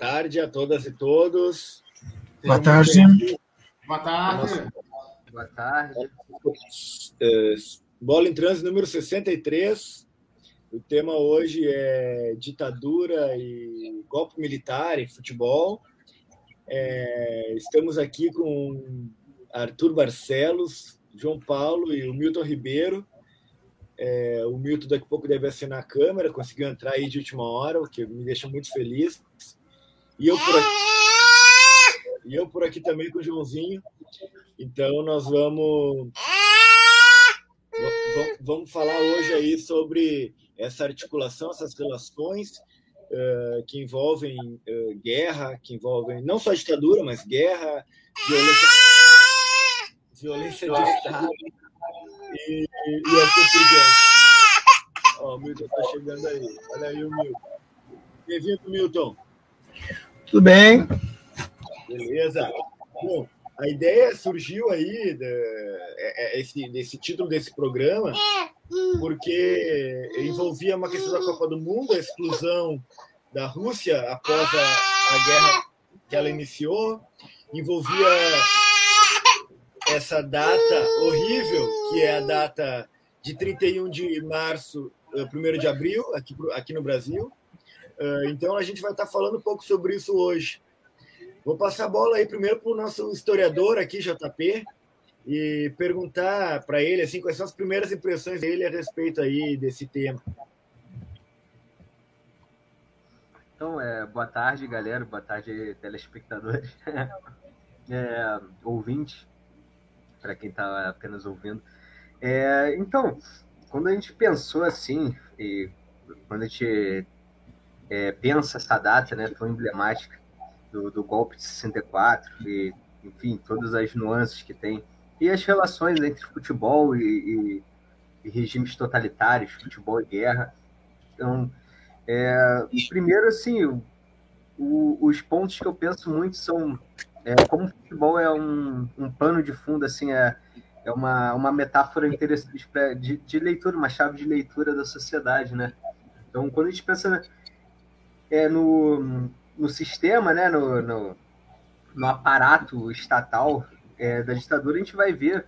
Boa tarde a todas e todos. Boa tarde. Boa tarde. Boa tarde. É, bola em trânsito número 63. O tema hoje é ditadura e golpe militar em futebol. É, estamos aqui com Arthur Barcelos, João Paulo e o Milton Ribeiro. É, o Milton daqui a pouco deve assinar a câmera, conseguiu entrar aí de última hora, o que me deixa muito feliz. E eu por aqui, e eu por aqui também com o Joãozinho. Então nós vamos vamos falar hoje aí sobre essa articulação, essas relações uh, que envolvem uh, guerra, que envolvem não só ditadura, mas guerra, violência, violência de Estado e, e assim por diante. Ó, o Milton está chegando aí. Olha aí o Milton. Bem-vindo, Milton. Tudo bem? Beleza. Bom, a ideia surgiu aí de, é, é, esse, desse título desse programa porque envolvia uma questão da Copa do Mundo, a exclusão da Rússia após a, a guerra que ela iniciou, envolvia essa data horrível, que é a data de 31 de março, 1 eh, de abril, aqui, aqui no Brasil. Eh, então a gente vai estar falando um pouco sobre isso hoje. Vou passar a bola aí primeiro para o nosso historiador aqui, JP, e perguntar para ele assim quais são as primeiras impressões dele a respeito aí desse tema. Então, é, boa tarde, galera. Boa tarde, telespectadores, é, ouvintes para quem está apenas ouvindo. É, então, quando a gente pensou assim, e quando a gente é, pensa essa data né, tão emblemática do, do, golpe de 64, e, enfim, todas as nuances que tem, e as relações entre futebol e, e, e regimes totalitários, futebol e guerra. Então, é, primeiro, assim, o, os pontos que eu penso muito são é, como o futebol é um, um pano de fundo, assim, é, é uma, uma metáfora interessante de, de leitura, uma chave de leitura da sociedade, né? Então, quando a gente pensa é, no, no sistema, né, no, no, no aparato estatal é, da ditadura, a gente vai ver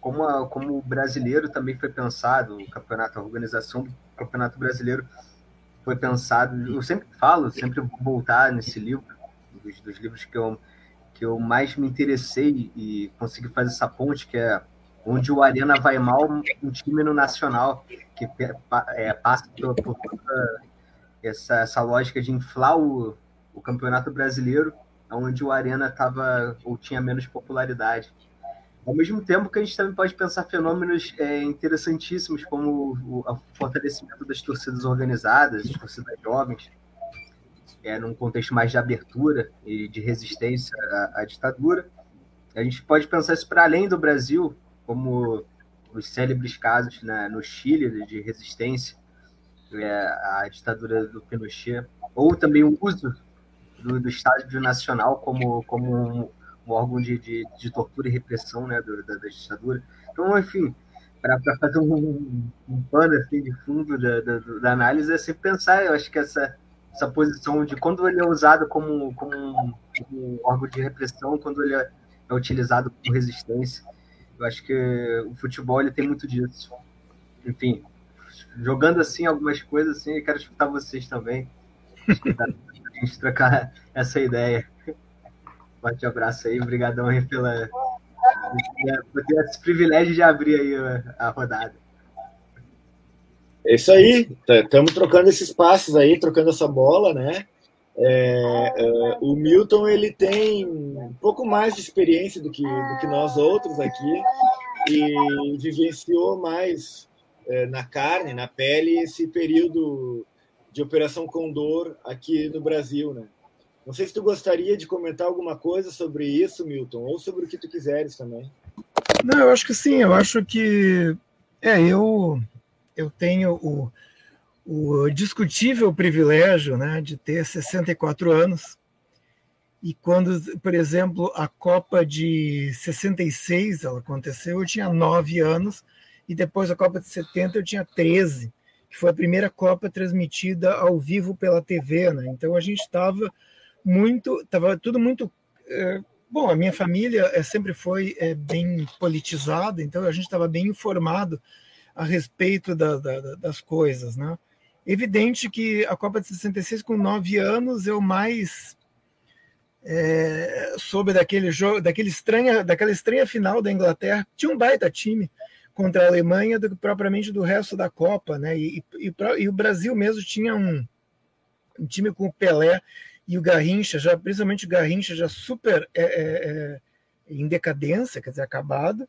como, a, como o brasileiro também foi pensado, o campeonato, a organização do campeonato brasileiro foi pensado. Eu sempre falo, sempre vou voltar nesse livro, dos, dos livros que eu que eu mais me interessei e consegui fazer essa ponte, que é onde o Arena vai mal, um time no Nacional, que é, passa por, por toda essa, essa lógica de inflar o, o Campeonato Brasileiro, onde o Arena tava, ou tinha menos popularidade. Ao mesmo tempo que a gente também pode pensar fenômenos é, interessantíssimos, como o, o fortalecimento das torcidas organizadas, das torcidas jovens, é, num contexto mais de abertura e de resistência à, à ditadura. A gente pode pensar isso para além do Brasil, como os célebres casos né, no Chile de resistência é, à ditadura do Pinochet, ou também o uso do, do Nacional como, como um, um órgão de, de, de, tortura e repressão né, do, da, da, ditadura. Então, enfim, para fazer um, um, pano assim, de fundo da, da, da análise, é sempre pensar, eu acho que essa essa posição de quando ele é usado como, como um, um órgão de repressão, quando ele é, é, utilizado como resistência. Eu acho que o futebol ele tem muito disso. Enfim, jogando assim algumas coisas assim, quero escutar vocês também. Escutar, a gente trocar essa ideia. Forte abraço aí, obrigadão aí pela por ter esse privilégio de abrir aí a, rodada. É isso aí, estamos trocando esses passos aí, trocando essa bola, né? É, é, o Milton ele tem um pouco mais de experiência do que, do que nós outros aqui e vivenciou mais na carne, na pele, esse período de Operação Condor aqui no Brasil, né? Não sei se tu gostaria de comentar alguma coisa sobre isso, Milton, ou sobre o que tu quiseres também. Não, eu acho que sim, eu acho que é, eu eu tenho o, o discutível privilégio né, de ter 64 anos. E quando, por exemplo, a Copa de 66 ela aconteceu, eu tinha 9 anos, e depois a Copa de 70 eu tinha 13, que foi a primeira Copa transmitida ao vivo pela TV. Né? Então a gente estava muito, estava tudo muito é, bom. A minha família é, sempre foi é, bem politizada, então a gente estava bem informado a respeito da, da, das coisas, né? Evidente que a Copa de 66, com nove anos, eu mais é, soube daquele jogo, daquele estranha, daquela estranha final da Inglaterra. Tinha um baita time contra a Alemanha do que propriamente do resto da Copa, né? E, e, e o Brasil mesmo tinha um, um, time com o Pelé e o Garrincha, já principalmente o Garrincha já super é, é, é em decadência, quer dizer, acabado.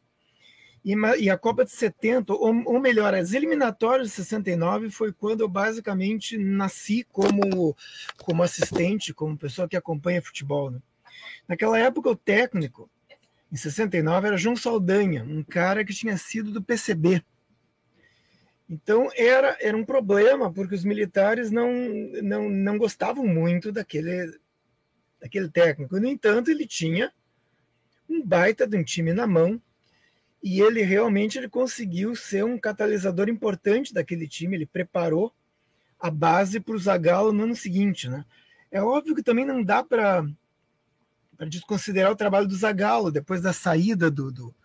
E, e a Copa de 70, ou, ou, melhor, as eliminatórias de 69 foi quando eu basicamente nasci como, como assistente, como pessoa que acompanha futebol. Né? Naquela época, o técnico, em 69, era João Saldanha, um cara que tinha sido do PCB. Então era, era um problema, porque os militares não, não, não gostavam muito daquele, daquele técnico. No entanto, ele tinha um baita de um time na mão, e ele realmente ele conseguiu ser um catalisador importante daquele time. Ele preparou a base para o Zagallo no ano seguinte, né? É óbvio que também não dá para desconsiderar o trabalho do Zagallo depois da saída do, do,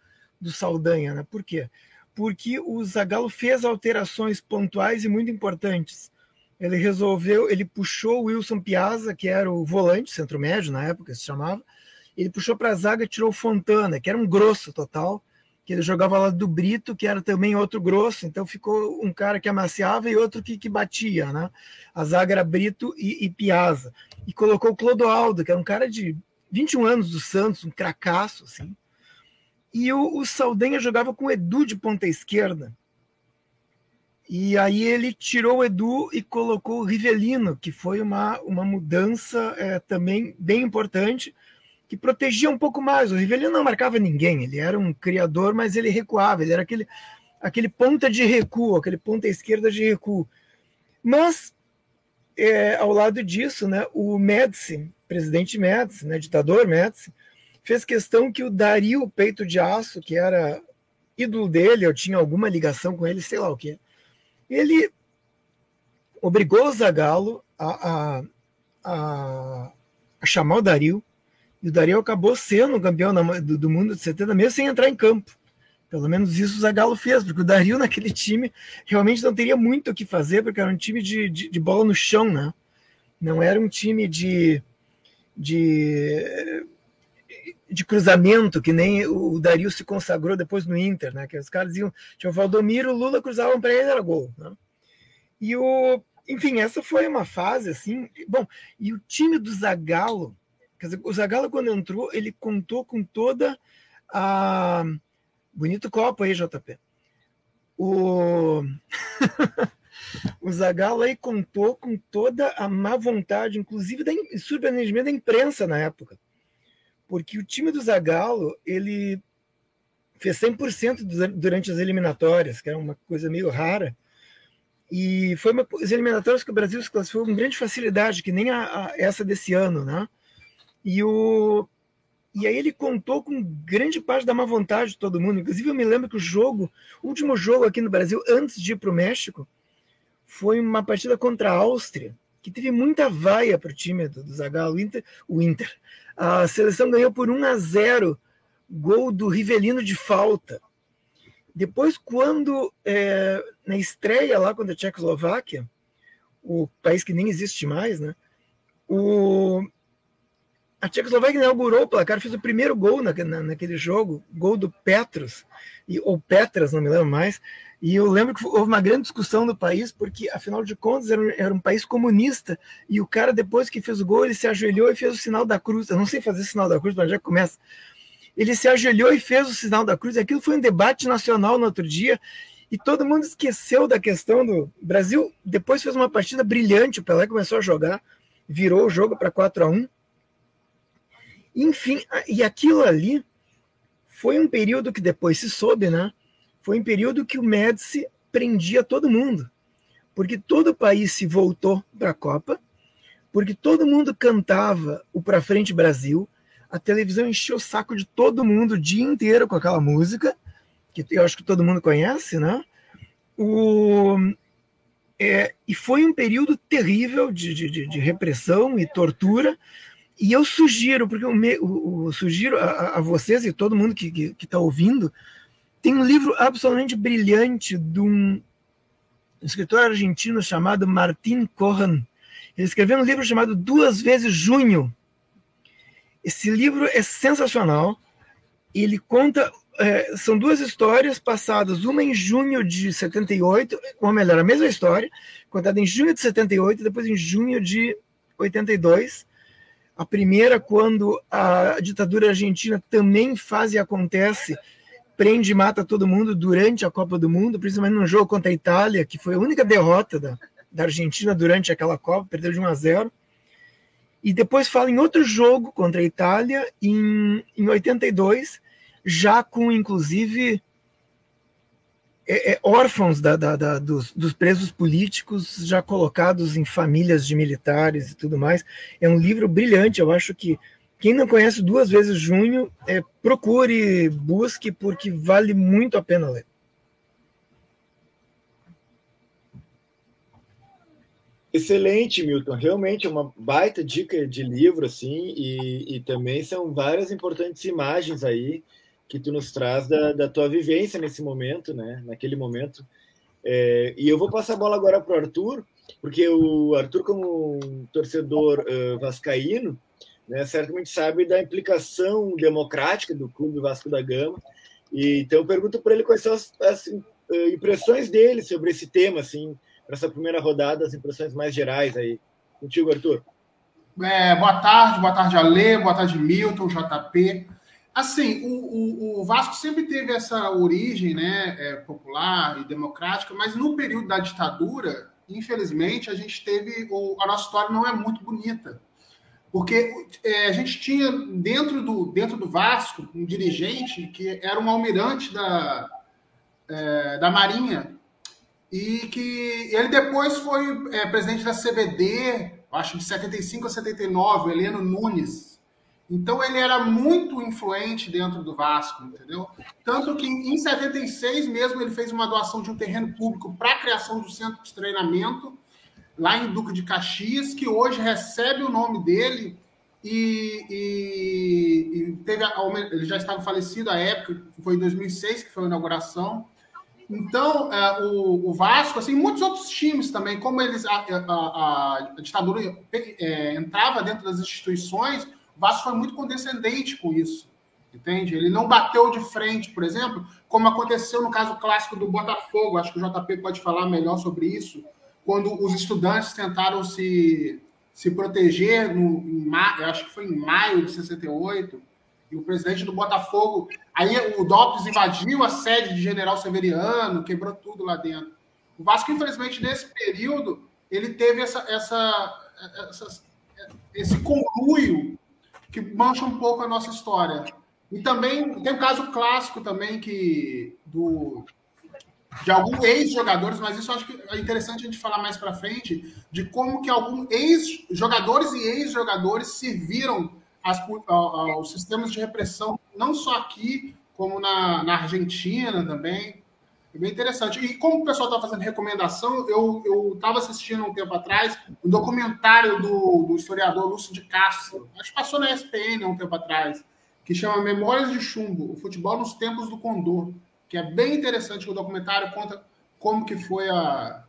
do Saldanha, né? Por quê? Porque o Zagallo fez alterações pontuais e muito importantes. Ele resolveu, ele puxou o Wilson Piazza, que era o volante, centro médio na época se chamava, ele puxou para a zaga e tirou o Fontana, que era um grosso total, que ele jogava lá do Brito, que era também outro grosso, então ficou um cara que amaciava e outro que, que batia, né? A zaga era Brito e, e Piazza. E colocou o Clodoaldo, que era um cara de 21 anos do Santos, um cracaço, assim. E o, o Saldanha jogava com o Edu de ponta esquerda. E aí ele tirou o Edu e colocou o Rivelino, que foi uma, uma mudança é, também bem importante, que protegia um pouco mais. O Rivelino não marcava ninguém, ele era um criador, mas ele recuava, ele era aquele, aquele ponta de recuo, aquele ponta esquerda de recuo. Mas, é, ao lado disso, né, o Médici, presidente Médici, né, ditador Médici, fez questão que o Dario Peito de Aço, que era ídolo dele, eu tinha alguma ligação com ele, sei lá o que, ele obrigou o Zagallo a, a, a, a chamar o Dario e o Dario acabou sendo campeão do, do mundo de 70 mesmo sem entrar em campo. Pelo menos isso o Zagallo fez, porque o Dario naquele time realmente não teria muito o que fazer, porque era um time de, de, de bola no chão, né? Não era um time de, de, de cruzamento, que nem o Dario se consagrou depois no Inter, né? Que os caras iam, tinha o Valdomiro, o Lula cruzavam para ele, era gol. Né? E o, enfim, essa foi uma fase assim. Bom, e o time do Zagallo Quer dizer, o Zagallo, quando entrou, ele contou com toda a. Bonito copo aí, JP. O. o Zagallo contou com toda a má vontade, inclusive da surpreendimento da imprensa na época. Porque o time do Zagallo, ele fez 100% durante as eliminatórias, que era uma coisa meio rara. E foi uma, as eliminatórias que o Brasil se classificou com grande facilidade, que nem a, a, essa desse ano, né? E, o, e aí ele contou com grande parte da má vontade de todo mundo. Inclusive, eu me lembro que o jogo, o último jogo aqui no Brasil, antes de ir para o México, foi uma partida contra a Áustria, que teve muita vaia para o time do, Zagallo, o Inter, o Inter. A seleção ganhou por 1 a 0, gol do Rivelino de falta. Depois, quando é, na estreia lá contra a Tchecoslováquia, o país que nem existe mais, né? O, a Tchecoslováquia inaugurou o placar, fez o primeiro gol na, na, naquele jogo, gol do Petros, e, ou Petras, não me lembro mais. E eu lembro que houve uma grande discussão no país, porque, afinal de contas, era um, era um, país comunista, e o cara, depois que fez o gol, ele se ajoelhou e fez o sinal da cruz. Eu não sei fazer sinal da cruz, mas já começa. Ele se ajoelhou e fez o sinal da cruz. Aquilo foi um debate nacional no outro dia, e todo mundo esqueceu da questão do Brasil. Depois fez uma partida brilhante, o Pelé começou a jogar, virou o jogo para 4 a 1 enfim, e aquilo ali foi um período que depois se soube, né? Foi um período que o Médici prendia todo mundo, porque todo o país se voltou para a Copa, porque todo mundo cantava o Pra Frente Brasil, a televisão encheu o saco de todo mundo o dia inteiro com aquela música, que eu acho que todo mundo conhece, né? O, é, e foi um período terrível de, de, de repressão e tortura, E eu sugiro, porque eu, me, eu, eu sugiro a, a, vocês e todo mundo que está ouvindo, tem um livro absolutamente brilhante de um escritor argentino chamado Martin Cohen. Ele escreveu um livro chamado Duas Vezes Junho. Esse livro é sensacional. Ele conta. É, são duas histórias passadas, uma em junho de 78, ou melhor, a mesma história, contada em junho de 78 e depois em junho de 82. A primeira, quando a ditadura argentina também faz e acontece prende e mata todo mundo durante a Copa do Mundo, principalmente no jogo contra a Itália, que foi a única derrota da, da Argentina durante aquela Copa, perdeu de 1 a 0. E depois fala em outro jogo contra a Itália, em, em 82, já com, inclusive, é, é, órfãos da, da, da, dos, dos, presos políticos já colocados em famílias de militares e tudo mais. É um livro brilhante, eu acho que quem não conhece duas vezes junho, é, procure, busque, porque vale muito a pena ler. Excelente, Milton. Realmente é uma baita dica de livro, assim, e, e também são várias importantes imagens aí que tu nos traz da, da tua vivência nesse momento, né? Naquele momento. É, e eu vou passar a bola agora para o Arthur, porque o Arthur, como torcedor uh, vascaíno, né, certamente sabe da implicação democrática do Clube Vasco da Gama. E, então, eu pergunto para ele quais são as, as, eh, impressões dele sobre esse tema, assim, para essa primeira rodada, as impressões mais gerais aí. Contigo, Arthur. É, boa tarde, boa tarde, Ale, boa tarde, Milton, JP. Assim, o, o, o, Vasco sempre teve essa origem né, é, popular e democrática, mas no período da ditadura, infelizmente, a gente teve. O, a nossa história não é muito bonita. Porque é, a gente tinha dentro do, dentro do Vasco um dirigente que era um almirante da, é, da Marinha e que ele depois foi é, presidente da CBD, acho de 75 a 79, Heleno Nunes. Então ele era muito influente dentro do Vasco, entendeu? Tanto que em 76 mesmo ele fez uma doação de um terreno público para a criação do centro de treinamento lá em Duque de Caxias, que hoje recebe o nome dele e, e, e teve ele já estava falecido à época, foi em 2006 que foi a inauguração. Então, é, o, o, Vasco, assim, muitos outros times também, como eles a, a, a ditadura é, entrava dentro das instituições, Vasco foi muito condescendente com isso, entende? Ele não bateu de frente, por exemplo, como aconteceu no caso clássico do Botafogo. Acho que o JP pode falar melhor sobre isso quando os estudantes tentaram se, se proteger, no, em ma, acho que foi em maio de 68, e o presidente do Botafogo. Aí o DOPS invadiu a sede de General Severiano, quebrou tudo lá dentro. O Vasco, infelizmente, nesse período, ele teve essa, essa, essa, esse conluio que mancha um pouco a nossa história. E também tem um caso clássico também que do de alguns ex-jogadores, mas isso acho que é interessante a gente falar mais para frente, de como que alguns ex-jogadores e ex-jogadores serviram as, aos sistemas de repressão, não só aqui, como na, na Argentina também. É bem interessante. E como o pessoal está fazendo recomendação, eu estava assistindo um tempo atrás um documentário do, do historiador Lúcio de Castro, acho que passou na ESPN há um tempo atrás, que chama Memórias de Chumbo, o futebol nos tempos do Condor que é bem interessante que o documentário conta como que foi a,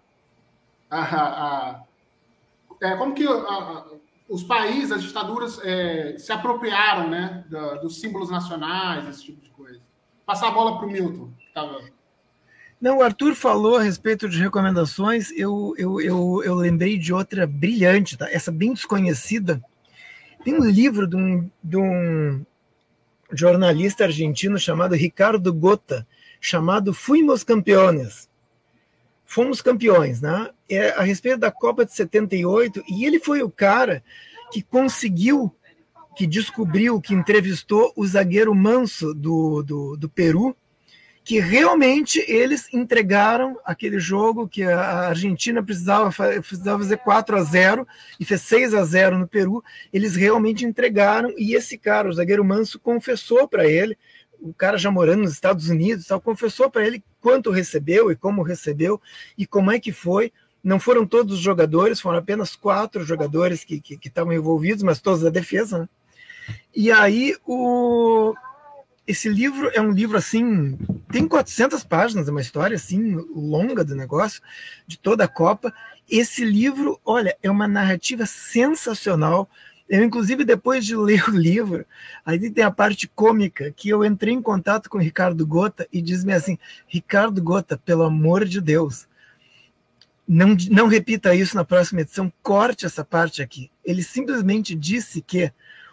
a, a, a é, como que os países, as ditaduras é, se apropriaram, né, da, dos símbolos nacionais, esse tipo de coisa. Passar a bola para o Milton. Tava... Não, o Arthur falou a respeito de recomendações. Eu, eu, eu, eu lembrei de outra brilhante, tá? essa bem desconhecida. Tem um livro de um, de um jornalista argentino chamado Ricardo Gota, chamado Fuimos Campeones. Fomos campeões, né? É a respeito da Copa de 78, e ele foi o cara que conseguiu, que descobriu, que entrevistou o zagueiro Manso do, do, do Peru, que realmente eles entregaram aquele jogo que a Argentina precisava, precisava fazer 4 a 0 e fez 6 a 0 no Peru. Eles realmente entregaram e esse cara, o zagueiro Manso, confessou para ele o cara já morando nos Estados Unidos, tal, confessou para ele quanto recebeu e como recebeu e como é que foi. Não foram todos os jogadores, foram apenas quatro jogadores que, estavam envolvidos, mas todos da defesa. Né? E aí o esse livro é um livro assim, tem 400 páginas, é uma história assim longa do negócio, de toda a Copa. Esse livro, olha, é uma narrativa sensacional. Eu, inclusive, depois de ler o livro, aí tem a parte cômica, que eu entrei em contato com o Ricardo Gota e diz-me assim: Ricardo Gota, pelo amor de Deus, não, não repita isso na próxima edição, corte essa parte aqui. Ele simplesmente disse que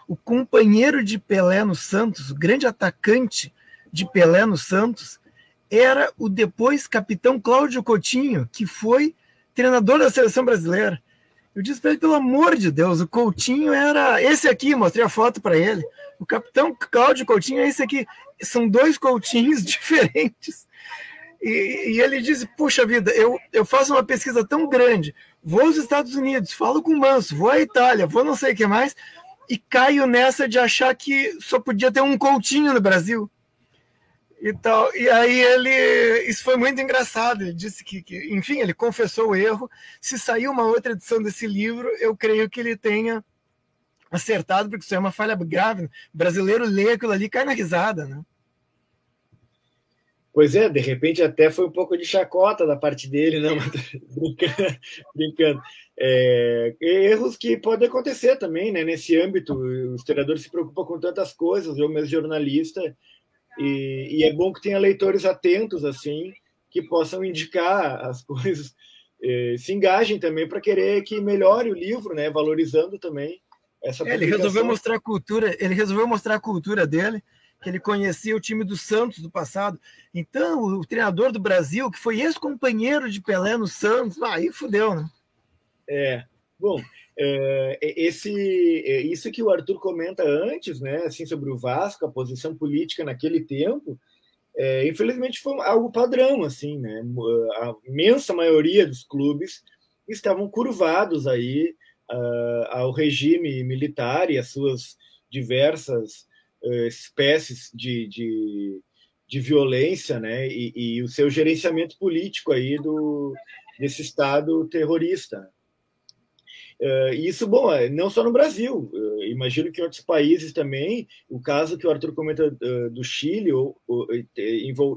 o companheiro de Pelé no Santos, o grande atacante de Pelé no Santos, era o depois capitão Cláudio Coutinho, que foi treinador da seleção brasileira. Eu disse para ele, pelo amor de Deus, o Coutinho era esse aqui, mostrei a foto para ele. O capitão Cláudio Coutinho é esse aqui. São dois Coutinhos diferentes. E, e, ele disse: Puxa vida, eu, eu faço uma pesquisa tão grande, vou aos Estados Unidos, falo com o Manso, vou à Itália, vou não sei o que mais, e caio nessa de achar que só podia ter um Coutinho no Brasil. E, tal. e aí ele. Isso foi muito engraçado. Ele disse que, que, enfim, ele confessou o erro. Se sair uma outra edição desse livro, eu creio que ele tenha acertado, porque isso é uma falha grave. O brasileiro lê aquilo ali e cai na risada, né? Pois é, de repente até foi um pouco de chacota da parte dele, não, brincando. brincando. É, erros que podem acontecer também, né? Nesse âmbito, o historiador se preocupa com tantas coisas, eu mesmo jornalista, e, e é bom que tenha leitores atentos, assim, que possam indicar as coisas, é, se engajem também para querer que melhore o livro, né? Valorizando também essa é, Ele resolveu mostrar a cultura, ele resolveu mostrar a cultura dele, que ele conhecia o time do Santos do passado. Então, o treinador do Brasil, que foi ex-companheiro de Pelé no Santos, aí fudeu, né? É. Bom, é, esse, é, isso que o Arthur comenta antes, né, assim, sobre o Vasco, a posição política naquele tempo, é, infelizmente foi algo padrão, assim, né? A imensa maioria dos clubes estavam curvados aí uh, ao regime militar e às suas diversas uh, espécies de, de, de, violência, né? E, e, o seu gerenciamento político aí do desse estado terrorista. Uh, isso, bom, é, não só no Brasil, uh, imagino que em outros países também, o caso que o Arthur comenta uh, do Chile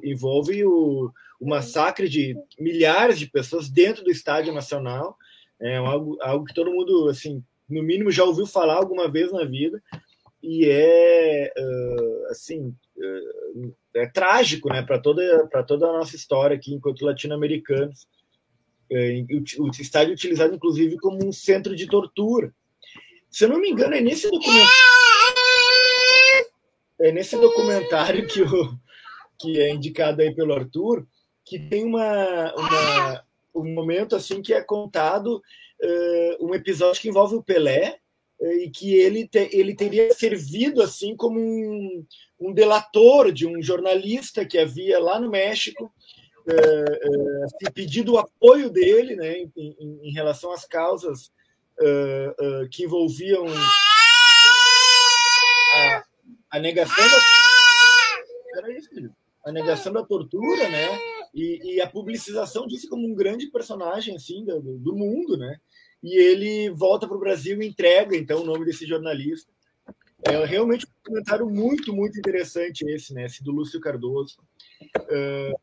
envolve o, o, massacre de milhares de pessoas dentro do Estádio Nacional, é algo, algo que todo mundo, assim, no mínimo já ouviu falar alguma vez na vida, e é, assim, é trágico, né, para toda, toda a nossa história aqui enquanto latino-americanos, estádio utilizado inclusive como um centro de tortura. Se eu não me engano, é nesse documentário, é nesse documentário que, o, que é indicado aí pelo Arthur, que tem uma, uma um momento assim que é contado uh, um episódio que envolve o Pelé uh, e que ele, te, ele teria servido assim como um, um delator de um jornalista que havia lá no México é, é, assim, pedido o apoio dele né, em, em, em relação às causas é, é, que envolviam a, a negação da a negação da tortura, né? E, e, a publicização disso como um grande personagem assim do, do mundo, né? E ele volta para o Brasil e entrega então o nome desse jornalista. É realmente um comentário muito muito interessante esse, né? Esse do Lúcio Cardoso. Uh,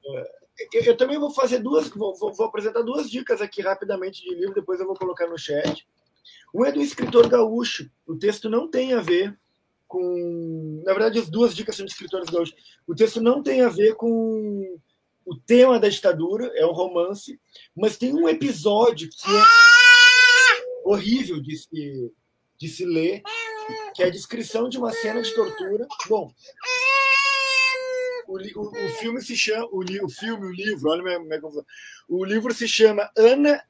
eu, eu, também vou fazer duas, vou, vou, apresentar duas dicas aqui rapidamente de livro, depois eu vou colocar no chat. Um é do escritor gaúcho. O texto não tem a ver com. Na verdade, as duas dicas são de escritores gaúchos. O texto não tem a ver com o tema da ditadura, é um romance, mas tem um episódio que é horrível de se, de se ler, que é a descrição de uma cena de tortura. Bom, o, o, o, filme se chama. O, o filme, o livro, olha. O livro se chama Ana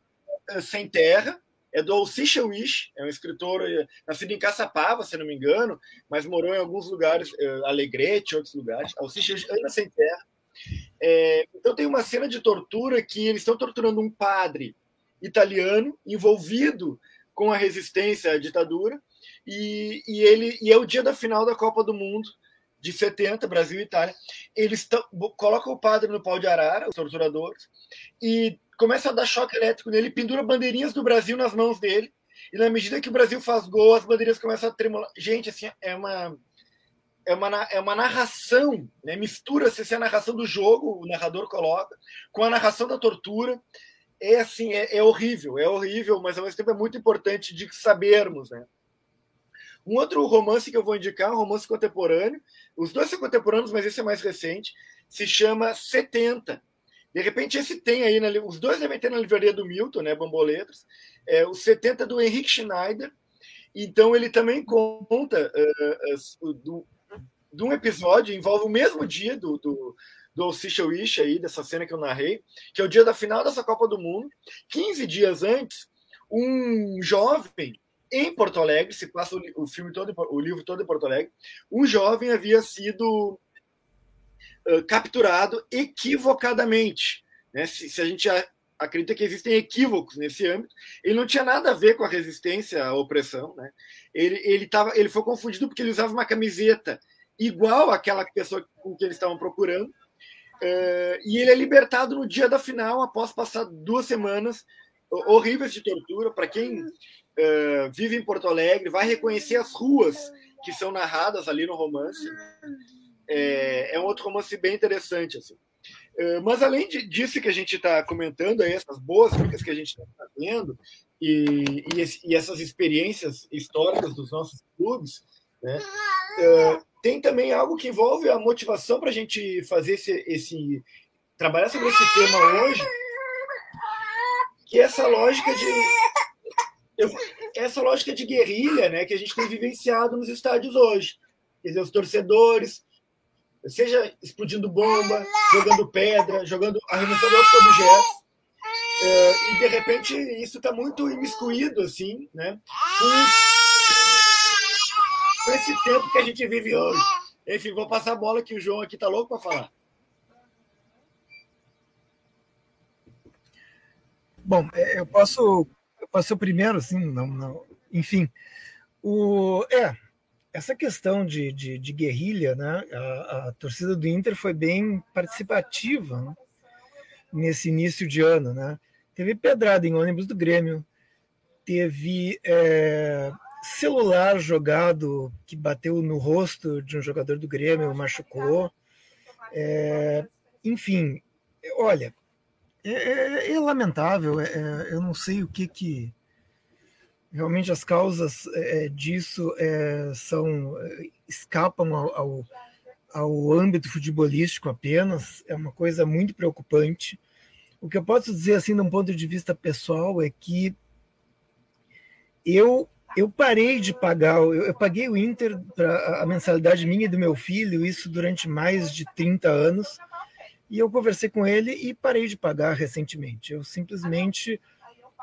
eh, Sem Terra, é do Alcicha Wish, é um escritor eh, nascido em Caçapava, se não me engano, mas morou em alguns lugares, eh, Alegrete, outros lugares. Alcicha Ana Sem Terra. É, então tem uma cena de tortura que eles estão torturando um padre italiano envolvido com a resistência à ditadura e, e ele e é o dia da final da Copa do Mundo de 70, Brasil e Itália, eles colocam o padre no pau de arara, os torturadores, e começa a dar choque elétrico nele, pendura bandeirinhas do Brasil nas mãos dele, e na medida que o Brasil faz gol, as bandeiras começam a tremular. Gente, assim, é uma é uma, é uma narração, né? mistura-se assim, a narração do jogo, o narrador coloca, com a narração da tortura. É assim, é, é, horrível, é horrível, mas ao mesmo tempo é muito importante de sabermos. Né? Um outro romance que eu vou indicar, um romance contemporâneo, os dois são contemporâneos, mas esse é mais recente, se chama 70. De repente, esse tem aí, na, os dois devem ter na livraria do Milton, né, Bamboletras, é, o 70 do Henrique Schneider, então ele também conta uh, uh, do, de um episódio, envolve o mesmo dia do, do, do Wish aí, dessa cena que eu narrei, que é o dia da final dessa Copa do Mundo. 15 dias antes, um jovem em Porto Alegre, se passa o, filme todo, o livro todo em Porto Alegre, um jovem havia sido uh, capturado equivocadamente. Né? Se, se a gente acredita que existem equívocos nesse âmbito. Ele não tinha nada a ver com a resistência à opressão. Né? Ele, ele, tava, ele foi confundido porque ele usava uma camiseta igual àquela pessoa com que eles estavam procurando. Uh, e ele é libertado no dia da final, após passar duas semanas horríveis de tortura. Para quem uh, vive em Porto Alegre, vai reconhecer as ruas que são narradas ali no romance. É, é um outro romance bem interessante. Assim. Uh, mas além de, disso que a gente está comentando, aí, essas boas dicas que a gente está fazendo, e, e, e, essas experiências históricas dos nossos clubes, né, tem também algo que envolve a motivação para a gente fazer esse, esse trabalhar sobre esse tema hoje, que essa lógica de eu, essa lógica de guerrilha, né, que a gente tem vivenciado nos estádios hoje. Quer dizer, os torcedores, seja explodindo bomba, jogando pedra, jogando arremessando outros objetos. É, e de repente isso está muito imiscuído assim, né? Com com esse tempo que a gente vive hoje. Enfim, vou passar a bola que o João aqui tá louco para falar. Bom, é, eu posso, eu posso primeiro, assim, não, não, enfim. O, é, essa questão de, de, de guerrilha, né? A, a, torcida do Inter foi bem participativa né? nesse início de ano, né? Teve pedrada em ônibus do Grêmio, teve é, celular jogado que bateu no rosto de um jogador do Grêmio, machucou. É, enfim, olha, é, é, é lamentável. É, é, eu não sei o que que realmente as causas é, disso são escapam ao, ao, ao âmbito futebolístico apenas. É uma coisa muito preocupante. O que eu posso dizer assim, de um ponto de vista pessoal, é que eu eu parei de pagar, eu, eu paguei o Inter para a mensalidade minha e do meu filho, isso durante mais de 30 anos, e eu conversei com ele e parei de pagar recentemente. Eu simplesmente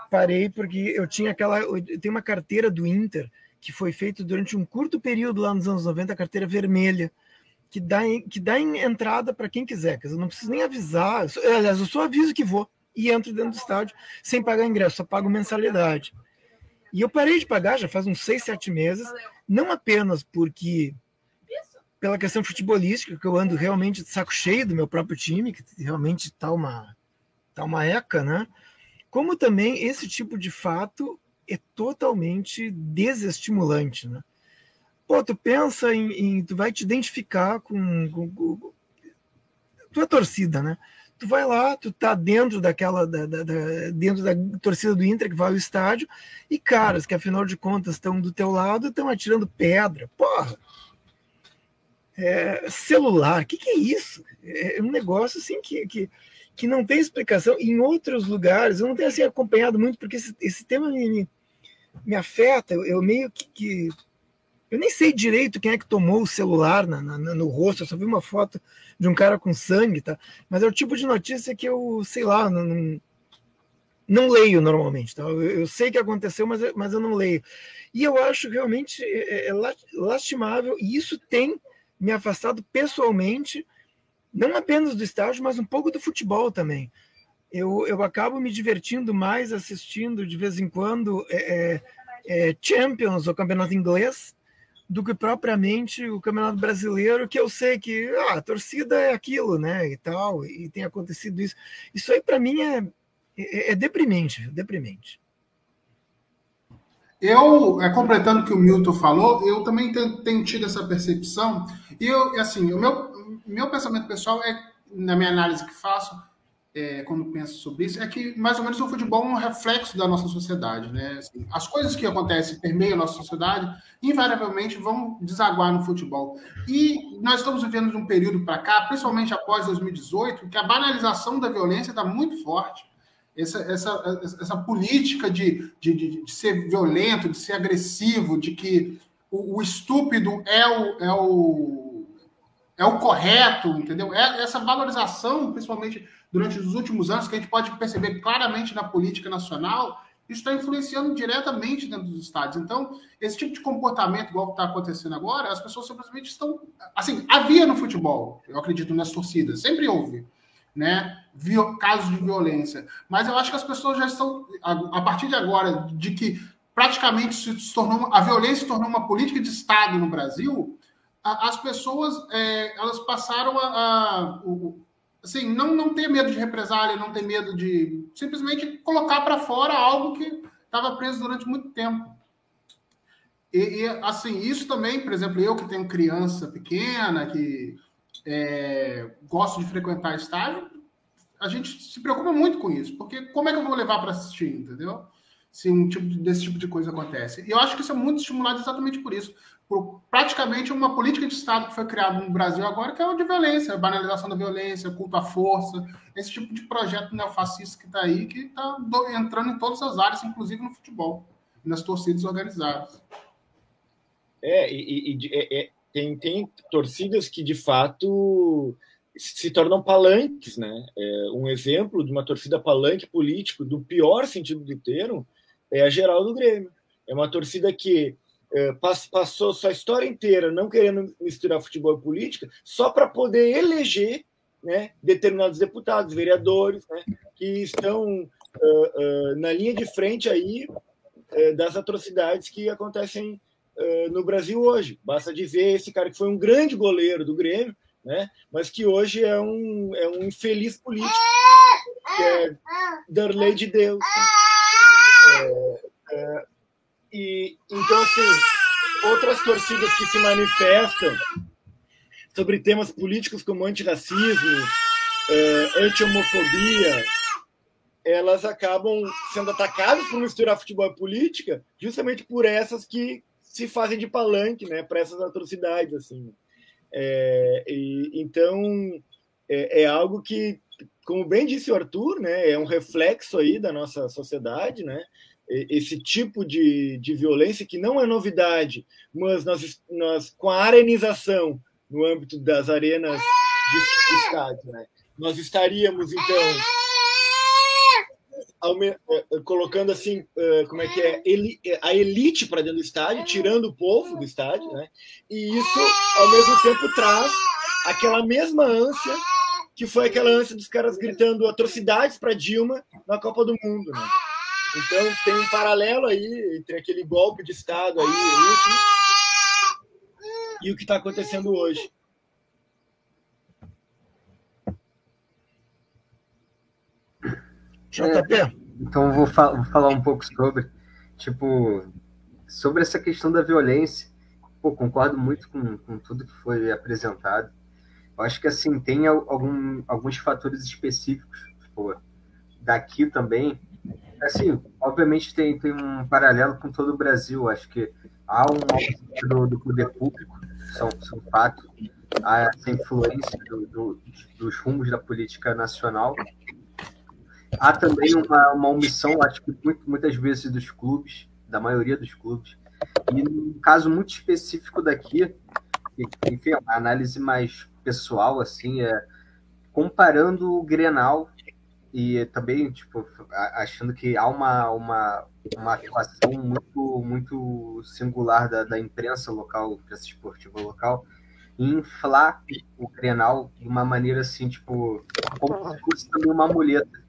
parei porque eu tinha aquela, eu tenho uma carteira do Inter que foi feita durante um curto período lá nos anos 90, a carteira vermelha, que dá, que dá entrada para quem quiser, quer dizer, não preciso nem avisar, eu aliás, eu só aviso que vou e entro dentro do estádio sem pagar ingresso, só pago mensalidade. E eu parei de pagar já faz uns seis, sete meses, não apenas porque pela questão futebolística, que eu ando realmente de saco cheio do meu próprio time, que realmente tá uma, tá uma eca, né? Como também esse tipo de fato é totalmente desestimulante, né? Pô, tu pensa em, em tu vai te identificar com, com, com tua torcida, né? tu vai lá, tu tá dentro daquela, da, da, da, dentro da torcida do Inter que vai ao estádio, e caras que afinal de contas estão do teu lado estão atirando pedra. Porra! É, celular, o que, que, é isso? É um negócio assim que, que, que não tem explicação. Em outros lugares, eu não tenho assim acompanhado muito, porque esse, esse tema me, me, me afeta. Eu, eu meio que, que eu nem sei direito quem é que tomou o celular na, na, no rosto, eu só vi uma foto de um cara com sangue, tá? Mas é o tipo de notícia que eu, sei lá, não, não leio normalmente, tá? Eu, eu, sei que aconteceu, mas, mas eu não leio. E eu acho realmente é, é, é lastimável, e isso tem me afastado pessoalmente, não apenas do estágio, mas um pouco do futebol também. Eu, eu acabo me divertindo mais assistindo de vez em quando é, é, é Champions, ou campeonato inglês, do que propriamente o Campeonato Brasileiro, que eu sei que ah, a torcida é aquilo, né, e tal, e tem acontecido isso. Isso aí para mim é é, é deprimente, deprimente. Eu, é, completando o que o Milton falou, eu também tenho, tenho tido essa percepção. E eu, assim, o meu, meu pensamento pessoal é, na minha análise que faço, é, quando penso sobre isso, é que mais ou menos o futebol é um reflexo da nossa sociedade. Né? Assim, as coisas que acontecem permeiam a nossa sociedade, invariavelmente vão desaguar no futebol. E nós estamos vivendo de um período para cá, principalmente após 2018, que a banalização da violência está muito forte. Essa, essa, essa política de, de, de, ser violento, de ser agressivo, de que o, o estúpido é o, é o, é o correto, entendeu? É, essa valorização, principalmente durante os últimos anos, que a gente pode perceber claramente na política nacional, isso está influenciando diretamente dentro dos estados. Então, esse tipo de comportamento, igual está acontecendo agora, as pessoas simplesmente estão. Assim, havia no futebol, eu acredito, nas torcidas, sempre houve, né? Casos de violência. Mas eu acho que as pessoas já estão, a partir de agora, de que praticamente se tornou, a violência se tornou uma política de Estado no Brasil, as pessoas é, elas passaram a, a, assim, não, não ter medo de represália, não ter medo de simplesmente colocar para fora algo que estava preso durante muito tempo. E, e, assim, isso também, por exemplo, eu que tenho criança pequena, que é, gosto de frequentar estádio, a gente se preocupa muito com isso, porque como é que eu vou levar para assistir, entendeu? Se um tipo de, desse tipo de coisa acontece. E eu acho que isso é muito estimulado exatamente por isso por praticamente uma política de Estado que foi criada no Brasil agora, que é o de violência, a banalização da violência, culto à força, esse tipo de projeto neofascista que está aí, que está entrando em todas as áreas, inclusive no futebol, nas torcidas organizadas. É, e, e é, é, tem, tem torcidas que, de fato, se tornam palanques, né? É, um exemplo de uma torcida palanque político, do pior sentido do termo, é a geral do Grêmio. É uma torcida que é, passou sua história inteira não querendo misturar futebol e política, só para poder eleger né, determinados deputados, vereadores, né, que estão uh, uh, na linha de frente aí uh, das atrocidades que acontecem no Brasil hoje. Basta dizer esse cara que foi um grande goleiro do Grêmio, né, mas que hoje é um, é um infeliz político, que é Darley de Deus. Né? É, é, e então, assim, outras torcidas que se manifestam sobre temas políticos como antirracismo, é, anti-homofobia, elas acabam sendo atacadas por misturar futebol e política, justamente por essas que se fazem de palanque, né, para essas atrocidades, assim. É, e, então, é, é, algo que, como bem disse o Arthur, né, é um reflexo aí da nossa sociedade, né, esse tipo de, de violência, que não é novidade, mas nós, nós com a arenização no âmbito das arenas de estádio, né? nós estaríamos, então, colocando assim, como é que é, a elite para dentro do estádio, tirando o povo do estádio, né? e isso, ao mesmo tempo, traz aquela mesma ânsia que foi aquela ânsia dos caras gritando atrocidades para Dilma na Copa do Mundo. Né? Então tem um paralelo aí entre aquele golpe de Estado aí, último, e o que está acontecendo hoje. JP? É, então vou, fa vou, falar um pouco sobre, tipo, sobre essa questão da violência. Pô, concordo muito com, com tudo que foi apresentado. Eu acho que assim tem algum, alguns fatores específicos, daqui também, assim, obviamente tem, tem um paralelo com todo o Brasil. Acho que há um do, do poder público, são, são fatos, há essa influência do, do, dos rumos da política nacional. Há também uma, uma omissão, acho que muitas vezes, dos clubes, da maioria dos clubes. E num caso muito específico daqui, enfim, é uma análise mais pessoal, assim, é comparando o Grenal e também, tipo, achando que há uma, uma, uma atuação muito, muito singular da, da imprensa local, imprensa esportiva local, inflar o Grenal de uma maneira assim, tipo, como se fosse uma muleta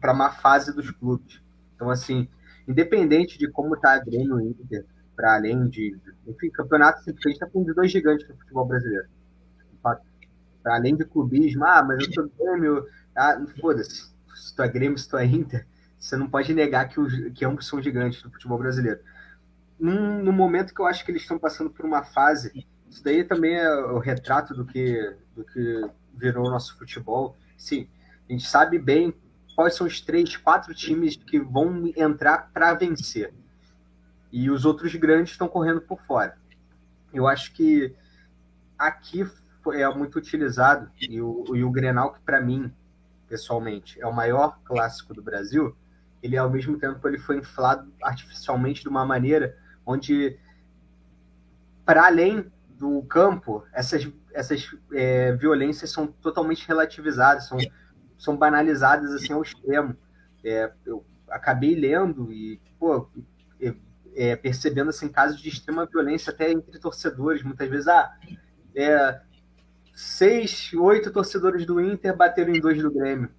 para uma fase dos clubes. Então, assim, independente de como está a Grêmio Inter, para além de. Enfim, campeonato simplesmente está com dois gigantes no futebol brasileiro. Para além de clubismo, ah, mas eu sou Grêmio, ah, foda-se. se tu é Grêmio, se tu é Inter, você não pode negar que, os, que ambos são gigantes do futebol brasileiro. Num, no momento que eu acho que eles estão passando por uma fase, isso daí também é o retrato do que, do que virou o nosso futebol. Sim, a gente sabe bem quais são os três, quatro times que vão entrar para vencer. E os outros grandes estão correndo por fora. Eu acho que aqui é muito utilizado, e o, e o Grenal, que para mim, pessoalmente, é o maior clássico do Brasil, ele ao mesmo tempo ele foi inflado artificialmente de uma maneira onde, para além do campo, essas, essas é, violências são totalmente relativizadas, são, são banalizadas assim ao extremo. É, eu acabei lendo e pô, é, percebendo assim, casos de extrema violência até entre torcedores. Muitas vezes, ah, é, seis, oito torcedores do Inter bateram em dois do Grêmio,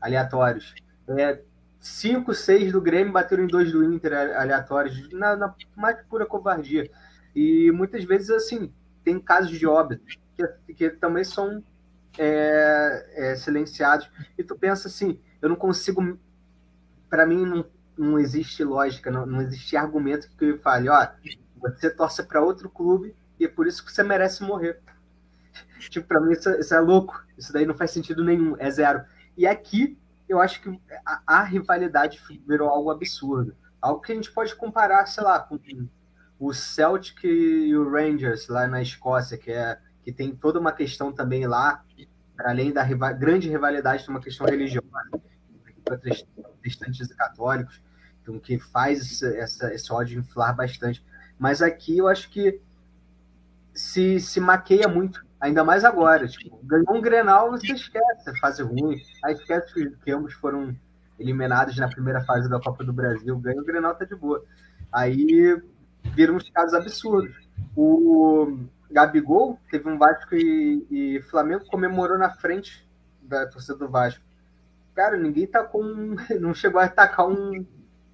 aleatórios. É, cinco, seis do Grêmio bateram em dois do Inter, aleatórios, na, na mais pura covardia. E muitas vezes, assim, tem casos de óbito que, que também são é, é, silenciados. E tu pensa assim, eu não consigo. Para mim, não, não existe lógica, não, não existe argumento que eu fale, ó, você torce para outro clube e é por isso que você merece morrer. Tipo, para mim isso, isso, é louco. Isso daí não faz sentido nenhum, é zero. E aqui eu acho que a, a rivalidade virou algo absurdo. Algo que a gente pode comparar, sei lá, com o Celtic e o Rangers lá na Escócia, que é que tem toda uma questão também lá, além da rival, grande rivalidade, tem uma questão religiosa protestantes e católicos, então que faz essa, essa, esse ódio inflar bastante. Mas aqui eu acho que se, se maqueia muito, ainda mais agora. Tipo, ganhou um Grenal, você esquece, fase ruim, aí esquece que, que ambos foram eliminados na primeira fase da Copa do Brasil, ganha o Grenal, tá de boa. Aí viram uns casos absurdos. O Gabigol teve um Vasco e, e Flamengo comemorou na frente da torcida do Vasco. Cara, ninguém tá com. Não chegou a atacar um,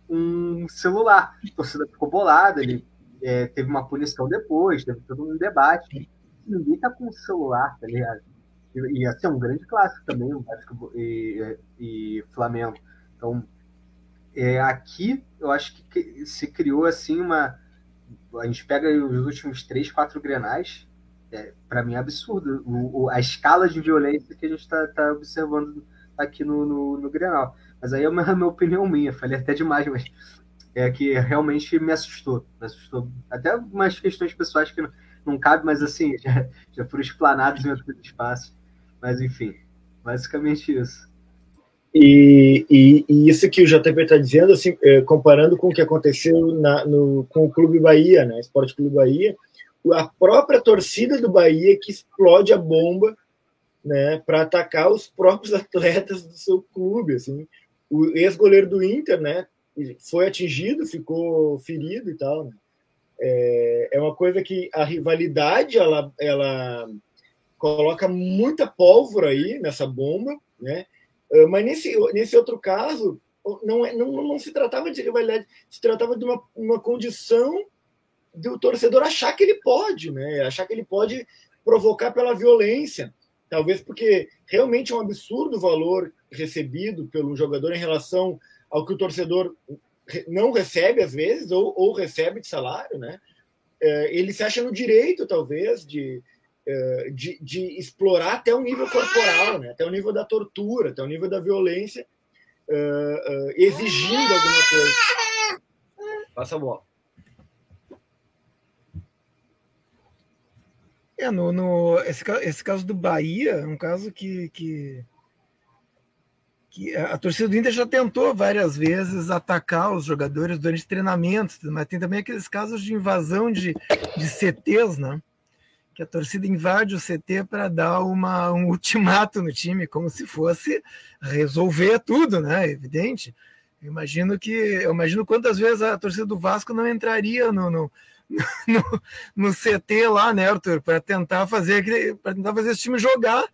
um celular. A torcida ficou bolada, ele é, teve uma punição depois, teve todo um debate. Ninguém tá com um celular, tá ligado? E ia ser um grande clássico também, o Vasco e, e, Flamengo. Então, é, aqui eu acho que se criou assim uma a gente pega os últimos três, quatro grenais, é, para mim é absurdo o, o, a escala de violência que a gente está tá observando aqui no, no, no, Grenal. Mas aí é uma, minha opinião minha, falei até demais, mas é que realmente me assustou. Me assustou. Até umas questões pessoais que não, não cabe, mas assim, já, já foram explanados em outros espaços. Mas enfim, basicamente isso. E, e, e, isso que o JP está dizendo, assim, é, comparando com o que aconteceu na, no, com o Clube Bahia, né, Esporte Clube Bahia, a própria torcida do Bahia que explode a bomba né, para atacar os próprios atletas do seu clube. Assim. O ex-goleiro do Inter né, foi atingido, ficou ferido e tal. Né. É, é uma coisa que a rivalidade ela, ela coloca muita pólvora aí nessa bomba, né? Ah, mas nesse, nesse outro caso, não, é, não, não se tratava de rivalidade, se tratava de uma, uma condição do torcedor achar que ele pode, né? achar que ele pode provocar pela violência. Talvez porque realmente é um absurdo o valor recebido pelo jogador em relação ao que o torcedor não recebe às vezes, ou, ou recebe de salário, né? É, ele se acha no direito, talvez, de, de, de, explorar até o nível corporal, né? até o nível da tortura, até o nível da violência, uh, uh, exigindo alguma coisa. Passa a bola. É, no, no, esse, esse caso do Bahia é um caso que, que, que a torcida do Inter já tentou várias vezes atacar os jogadores durante treinamentos, mas tem também aqueles casos de invasão de, de CTs, né? Que a torcida invade o CT para dar uma, um ultimato no time, como se fosse resolver tudo, né? Evidente. Eu imagino que eu imagino quantas vezes a torcida do Vasco não entraria no, no, no, no CT lá, né, Arthur, para tentar fazer para tentar fazer esse time jogar.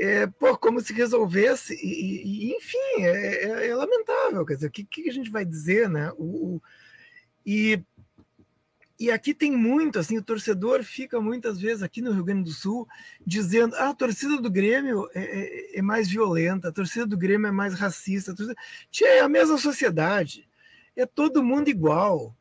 É, pô, como se resolvesse, e, e enfim, é, é, é, lamentável. Quer dizer, o que, que, a gente vai dizer, né? O, o e e aqui tem muito, assim, o torcedor fica muitas vezes aqui no Rio Grande do Sul dizendo ah, a torcida do Grêmio é, é, é mais violenta, a torcida do Grêmio é mais racista. A torcida... Tia, é a mesma sociedade, é todo mundo igual.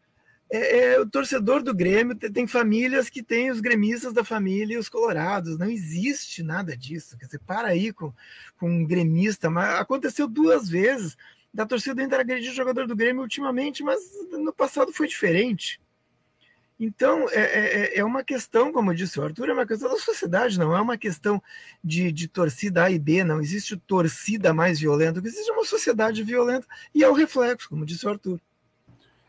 É, é, o torcedor do Grêmio tem, tem famílias que têm os gremistas da família e os colorados. Não existe nada disso. Quer dizer, para aí com, com um gremista. Mas aconteceu duas vezes da torcida do Inter agredir jogador do Grêmio ultimamente, mas no passado foi diferente. Então, é, é, é, uma questão, como disse o Arthur, é uma questão da sociedade, não é uma questão de, de torcida A e B, não existe torcida mais violenta, existe uma sociedade violenta e é o reflexo, como disse o Arthur.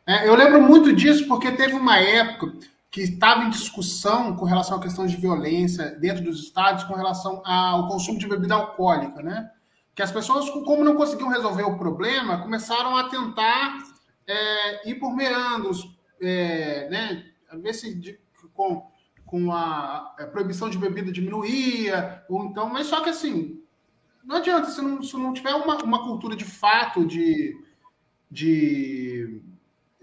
É, eu lembro muito disso porque teve uma época que estava em discussão com relação à questão de violência dentro dos estádios, com relação ao consumo de bebida alcoólica, né? Que as pessoas, como não conseguiam resolver o problema, começaram a tentar é, ir por meandros, é, né? Ver se com, com a, a, proibição de bebida diminuía, ou então, mas só que assim, não adianta, se não, se não tiver uma, uma cultura de fato de, de,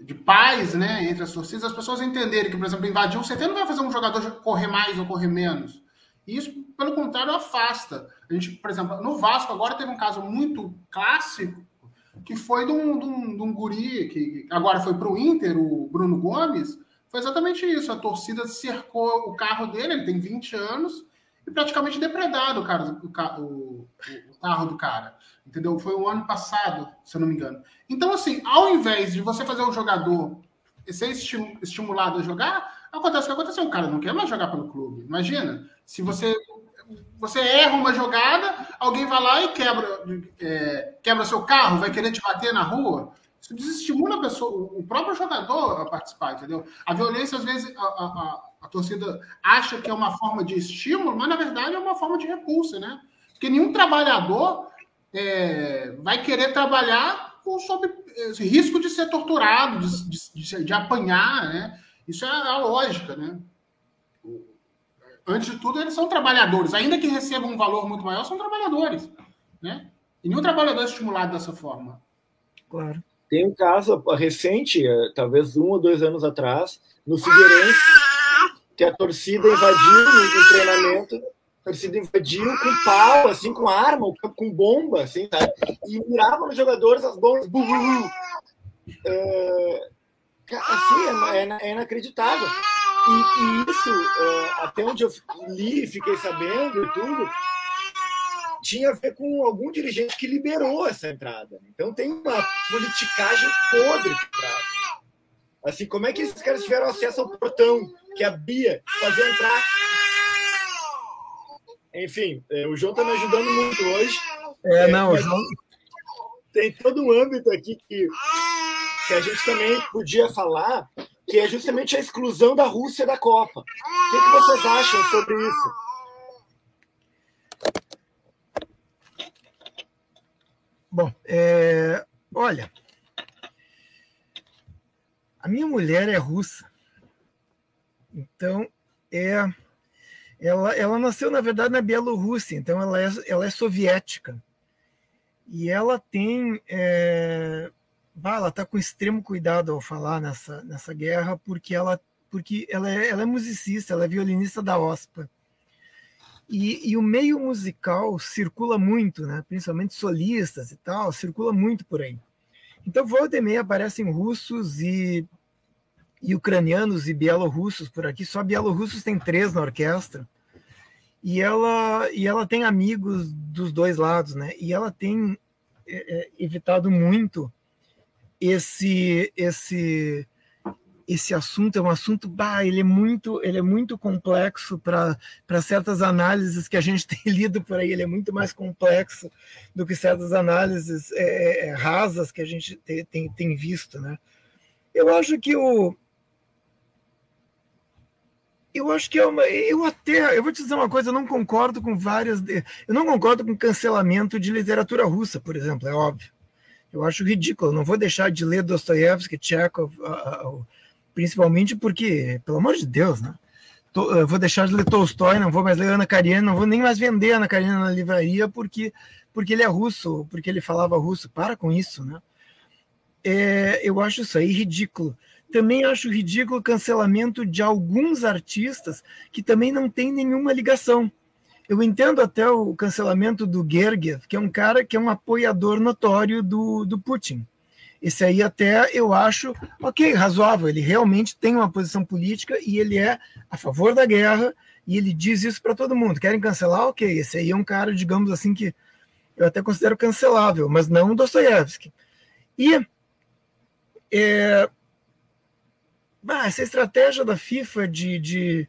de paz né, entre as torcidas, as pessoas entenderem que, por exemplo, invadir um CT não vai fazer um jogador correr mais ou correr menos. Isso, pelo contrário, afasta. A gente, por exemplo, no Vasco agora teve um caso muito clássico que foi de um, de um, de um guri que agora foi para o Inter, o Bruno Gomes, foi exatamente isso. A torcida cercou o carro dele, ele tem 20 anos, e praticamente depredaram o, cara, o, o, o carro do cara. Entendeu? Foi o ano passado, se eu não me engano. Então, assim, ao invés de você fazer o jogador ser estimulado a jogar, acontece o que aconteceu. O cara não quer mais jogar pelo clube. Imagina, se você você erra uma jogada, alguém vai lá e quebra, é, quebra seu carro, vai querer te bater na rua. Isso desestimula a pessoa, o próprio jogador a participar, entendeu? A violência, às vezes, a, a, a torcida acha que é uma forma de estímulo, mas na verdade é uma forma de repulsa, né? Porque nenhum trabalhador é, vai querer trabalhar com, sob risco de ser torturado, de, de, de apanhar, né? Isso é a lógica, né? Antes de tudo, eles são trabalhadores. Ainda que recebam um valor muito maior, são trabalhadores, né? E nenhum trabalhador é estimulado dessa forma. Claro. Tem um caso recente, eh, talvez um ou dois anos atrás, no Figueirense, que a torcida invadiu no treinamento, a torcida invadiu com pau, assim, com arma, com bomba, assim? E mirava nos jogadores as bombas. Bu, bu, bu. Uh, assim, é, é, é inacreditável. E, e isso, até onde eu li, fiquei sabendo e tudo, tinha a ver com algum dirigente que liberou essa entrada. Então tem uma politicagem podre por trás. Assim, como é que esses caras tiveram acesso ao portão que a Bia fazia entrar? Enfim, é, o João está me ajudando muito hoje. É, não, o João... Tem todo um âmbito aqui que, que a gente também podia falar, que é justamente a exclusão da Rússia da Copa. O que, que vocês acham sobre isso? Bom, é, olha, a minha mulher é russa, então é, ela, ela nasceu na verdade na Bielorrússia, então ela é, ela é soviética e ela tem, é, bah, ela está com extremo cuidado ao falar nessa nessa guerra porque ela porque ela é, ela é musicista, ela é violinista da OSPA. E, e, o meio musical circula muito, né? principalmente solistas e tal, circula muito por aí. Então, volta e meia aparecem russos e, e ucranianos e bielorrussos por aqui. Só bielorrussos tem três na orquestra. E ela, e ela tem amigos dos dois lados, né? E ela tem é, é, evitado muito esse esse esse assunto é um assunto, bah, ele é muito, ele é muito complexo para certas análises que a gente tem lido por aí, ele é muito mais complexo do que certas análises é, é, é, rasas que a gente tem, tem, tem visto, né? Eu acho que o eu acho que é uma. Eu até. Eu vou te dizer uma coisa, eu não concordo com várias. Eu não concordo com cancelamento de literatura russa, por exemplo, é óbvio. Eu acho ridículo. Não vou deixar de ler Dostoiévski, Chekhov, principalmente porque, pelo amor de Deus, né? Eu vou deixar de ler Tolstói, não vou mais ler Ana Karenina, não vou nem mais vender Ana Karenina na livraria porque, porque ele é russo, porque ele falava russo. Para com isso, né? É, eu acho isso aí ridículo. também acho ridículo o cancelamento de alguns artistas que também não têm nenhuma ligação. Eu entendo até o cancelamento do Gergiev, que é um cara que é um apoiador notório do, do Putin. Esse aí até eu acho, ok, razoável. Ele realmente tem uma posição política e ele é a favor da guerra e ele diz isso para todo mundo. Querem cancelar? Ok, esse aí é um cara, digamos assim, que eu até considero cancelável, mas não Dostoiévski. E é, essa estratégia da FIFA de, de,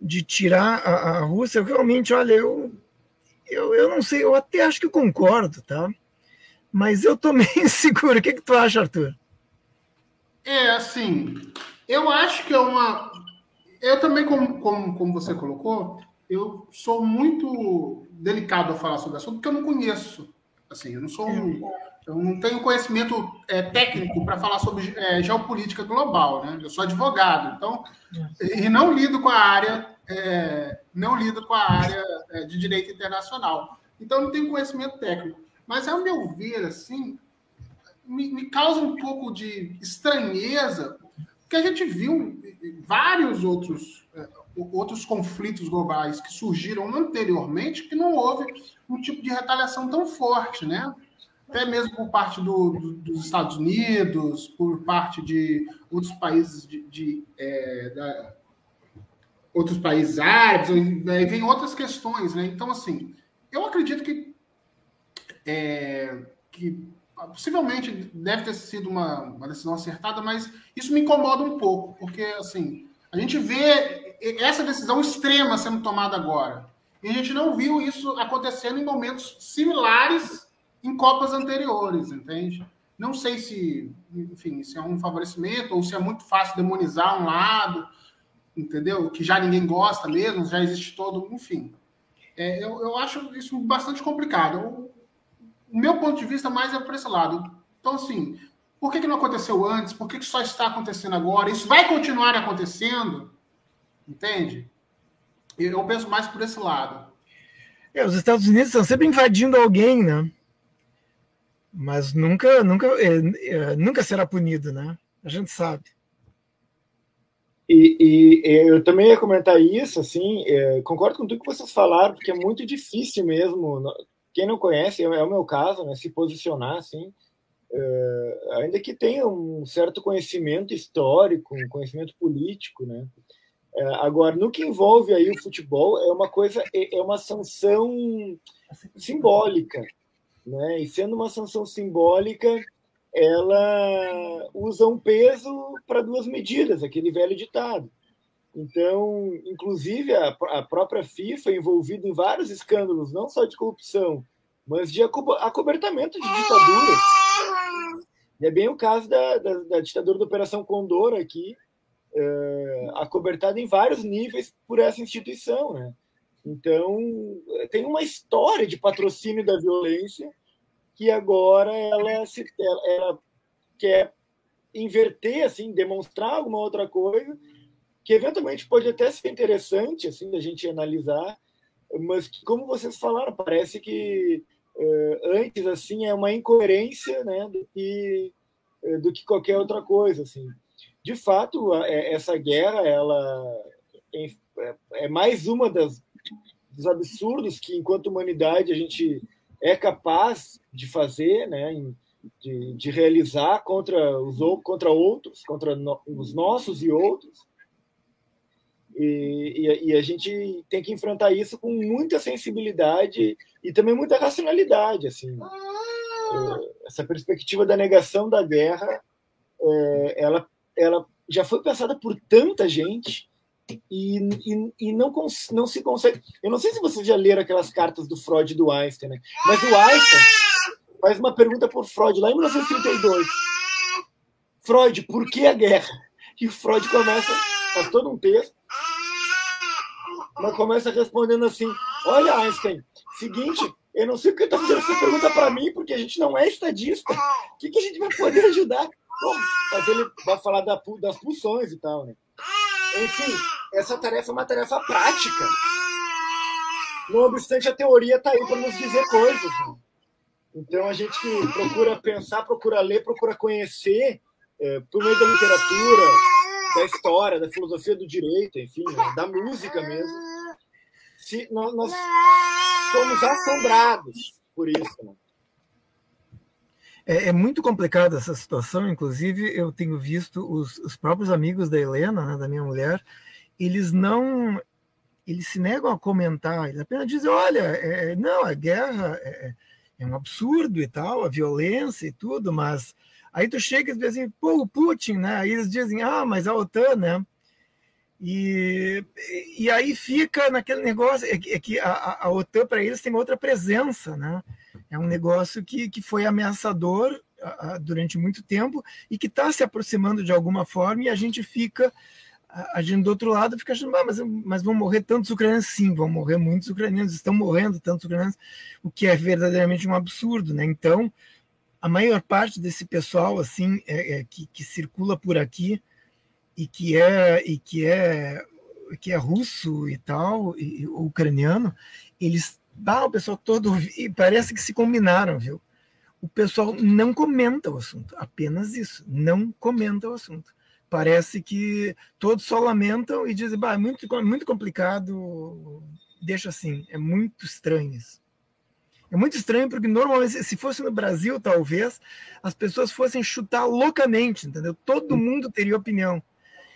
de tirar a, a Rússia, realmente, olha, eu, eu, eu não sei, eu até acho que concordo, tá? Mas eu tô meio inseguro. O que, que tu acha, Arthur? É, assim, eu acho que é uma. Eu também, como, como, como você colocou, eu sou muito delicado a falar sobre o assunto, porque eu não conheço. Assim, eu não sou um, eu não tenho conhecimento é, técnico para falar sobre é, geopolítica global, né? Eu sou advogado, então e não lido com a área, é, não lido com a área é, de direito internacional. Então não tenho conhecimento técnico. Mas ao meu ver, assim, me, me causa um pouco de estranheza, porque a gente viu vários outros é, outros conflitos globais que surgiram anteriormente que não houve um tipo de retaliação tão forte, né? Até mesmo por parte do, do, dos Estados Unidos, por parte de outros países de, de é, da, outros países árabes, aí vem outras questões, né? Então, assim, eu acredito que, é, que possivelmente deve ter sido uma, uma decisão acertada, mas isso me incomoda um pouco, porque, assim, a gente vê essa decisão extrema sendo tomada agora. E a gente não viu isso acontecendo em momentos similares em Copas anteriores, entende? Não sei se, enfim, se é um favorecimento ou se é muito fácil demonizar um lado, entendeu? Que já ninguém gosta mesmo, já existe todo, enfim. É, eu, eu acho isso bastante complicado. O meu ponto de vista mais é para esse lado. Então, assim, por que, que não aconteceu antes? Por que, que só está acontecendo agora? Isso vai continuar acontecendo? Entende? Eu penso mais por esse lado. É, os Estados Unidos estão sempre invadindo alguém, né? Mas nunca, nunca, é, é, nunca será punido, né? A gente sabe. E, e eu também ia comentar isso, assim, é, concordo com tudo que vocês falaram, porque é muito difícil mesmo. Quem não conhece, é, é o meu caso, né? Se posicionar, assim, é, ainda que tenha um certo conhecimento histórico, um conhecimento político, né? É, agora, no que envolve aí o futebol, é uma coisa, é, é uma sanção simbólica, né? E sendo uma sanção simbólica, ela usa um peso para duas medidas, aquele velho ditado. Então, inclusive, a, a própria FIFA é envolvida em vários escândalos, não só de corrupção, mas de acobertamento de ditaduras. E é bem o caso da, da, da ditadura da Operação Condor aqui, é, acobertada em vários níveis por essa instituição, né? Então, tem uma história de patrocínio da violência que agora ela, se, ela, ela quer inverter, assim, demonstrar alguma outra coisa que eventualmente pode até ser interessante, assim, da gente analisar, mas que, como vocês falaram, parece que uh, antes, assim, é uma incoerência, né, do que, uh, do que qualquer outra coisa, assim de fato, é, essa guerra ela é, é mais uma das, dos absurdos que, enquanto humanidade, a gente é capaz de fazer, né, de, de realizar contra os contra outros, contra no, os nossos e outros. E, e, e, a gente tem que enfrentar isso com muita sensibilidade e também muita racionalidade, assim. É, essa perspectiva da negação da guerra, é, ela ela já foi pensada por tanta gente e, e, e não, não se consegue. Eu não sei se vocês já leram aquelas cartas do Freud e do Einstein, né? mas o Einstein faz uma pergunta por Freud lá em 1932. Freud, por que a guerra? E o Freud começa, faz todo um texto, mas começa respondendo assim: Olha, Einstein, seguinte, eu não sei porque está fazendo essa pergunta para mim, porque a gente não é estadista. O que, que a gente vai poder ajudar? Bom, mas ele vai falar da, das pulsões e tal, né? Enfim, essa tarefa é uma tarefa prática. Não obstante, a teoria está aí para nos dizer coisas. Né? Então, a gente procura pensar, procura ler, procura conhecer é, por meio da literatura, da história, da filosofia do direito, enfim, né, da música mesmo, se, nós, nós somos assombrados por isso. Né? É, é, muito complicada essa situação, inclusive eu tenho visto os, os próprios amigos da Helena, né, da minha mulher, eles não eles se negam a comentar, eles apenas dizem, olha, é, não, a guerra é, é, um absurdo e tal, a violência e tudo, mas aí tu chega e diz assim, pô, o Putin, né? Aí eles dizem, ah, mas a OTAN, né? E, e aí fica naquele negócio, é é que a, a OTAN para eles tem outra presença, né? É um negócio que, que foi ameaçador durante muito tempo e que está se aproximando de alguma forma e a gente fica a gente do outro lado fica achando, ah, mas, mas vão morrer tantos ucranianos? Sim, vão morrer muitos ucranianos, estão morrendo tantos ucranianos, o que é verdadeiramente um absurdo, né? Então, a maior parte desse pessoal, assim, é, é, que, que circula por aqui e que é e que é que é russo e tal, e, e ucraniano, eles, ah, o pessoal todo, parece que se combinaram, viu? O pessoal não comenta o assunto, apenas isso, não comenta o assunto parece que todos só lamentam e dizem, bah, é muito, muito complicado, deixa assim, é muito estranho isso. É muito estranho porque normalmente, se fosse no Brasil, talvez, as pessoas fossem chutar loucamente, entendeu? Todo mundo teria opinião.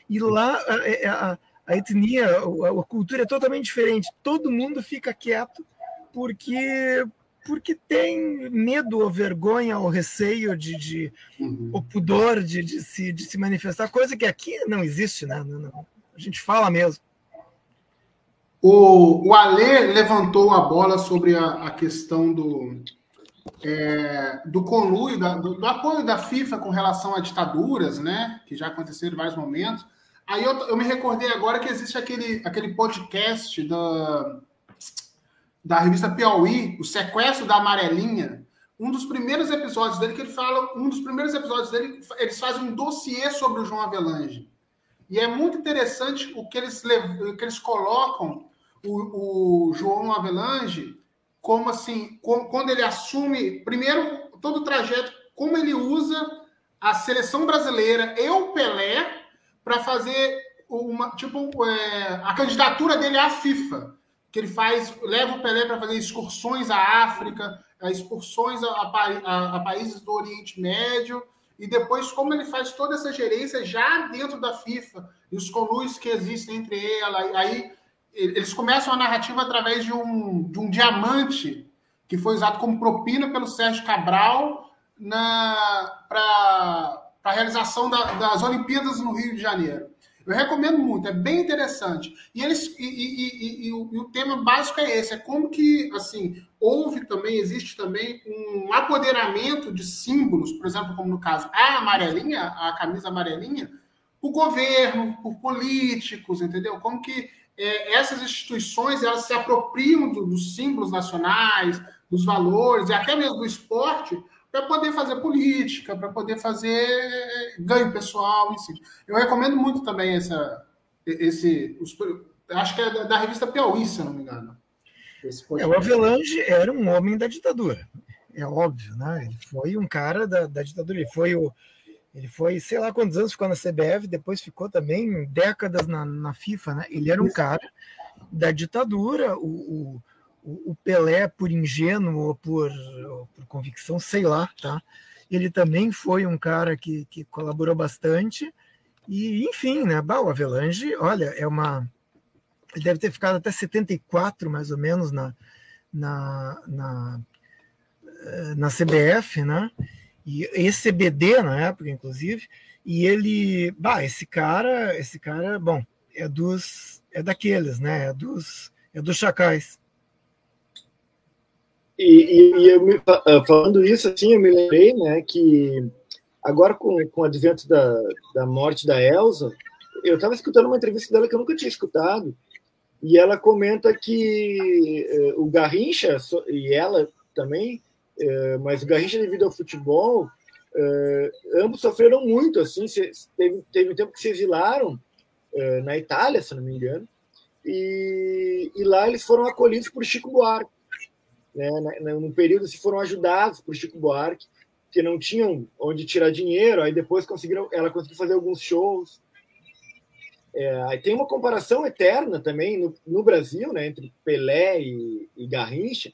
E lá a, a, a etnia, a, a cultura é totalmente diferente. Todo mundo fica quieto porque porque tem medo ou vergonha ou receio de, de uhum. o pudor de, de, se, de se manifestar, coisa que aqui não existe, né? Não, não. A gente fala mesmo. O, o Alê levantou a bola sobre a, a questão do, é, do conluio, da, do, do, apoio da FIFA com relação a ditaduras, né? Que já aconteceram em vários momentos. Aí eu, eu me recordei agora que existe aquele, aquele podcast da da revista Piauí, o sequestro da amarelinha, um dos primeiros episódios dele que ele fala, um dos primeiros episódios dele, eles fazem um dossiê sobre o João Avelange. E é muito interessante o que eles, o que eles colocam o, o João Avelange como assim, como, quando ele assume, primeiro, todo o trajeto, como ele usa a seleção brasileira e o Pelé para fazer uma, tipo, é, a candidatura dele à FIFA que ele faz, leva o Pelé para fazer excursões à África, excursões a, a, a, países do Oriente Médio, e depois como ele faz toda essa gerência já dentro da FIFA, e os conluios que existem entre ela, aí eles começam a narrativa através de um, de um diamante que foi usado como propina pelo Sérgio Cabral para a realização da, das Olimpíadas no Rio de Janeiro. Eu recomendo muito, é bem interessante. E, eles, e, e, e, o, e, o, tema básico é esse: é como que, assim, houve também, existe também um apoderamento de símbolos, por exemplo, como no caso a amarelinha, a camisa amarelinha, por governo, por políticos, entendeu? Como que é, essas instituições elas se apropriam do, dos símbolos nacionais, dos valores e até mesmo do esporte para poder fazer política, para poder fazer ganho pessoal. Eu recomendo muito também essa, esse, os, acho que é da, revista Piauí, se não me engano. É, o Avelange era um homem da ditadura, é óbvio, né? Ele foi um cara da, da ditadura, ele foi o ele foi, sei lá quantos anos ficou na CBF, depois ficou também décadas na, na FIFA, né? Ele era um cara da ditadura, o, o o, Pelé, por ingênuo ou por, por, convicção, sei lá, tá? Ele também foi um cara que, que colaborou bastante. E, enfim, né? Bah, o Avelange, olha, é uma. Ele deve ter ficado até 74, mais ou menos, na, na, na, eh, na CBF, né? E esse CBD na época, inclusive. E ele, bah, esse cara, esse cara, bom, é dos, é daqueles, né? É dos, é dos chacais. E, e, e eu me, ah, falando isso, assim, eu me lembrei, né, que agora com, com o advento da, da morte da Elsa, eu estava escutando uma entrevista dela que eu nunca tinha escutado, e ela comenta que uh, o Garrincha, e ela também, uh, mas o Garrincha devido ao futebol, uh, ambos sofreram muito, assim, se, teve, teve um tempo que se exilaram na Itália, se não me engano, e, e lá eles foram acolhidos por Chico Buarque, né, no período se foram ajudados por Chico Buarque que não tinham onde tirar dinheiro, aí depois conseguiram, ela conseguiu fazer alguns shows. É, aí tem uma comparação eterna também no, no Brasil, né, entre Pelé e, e, Garrincha.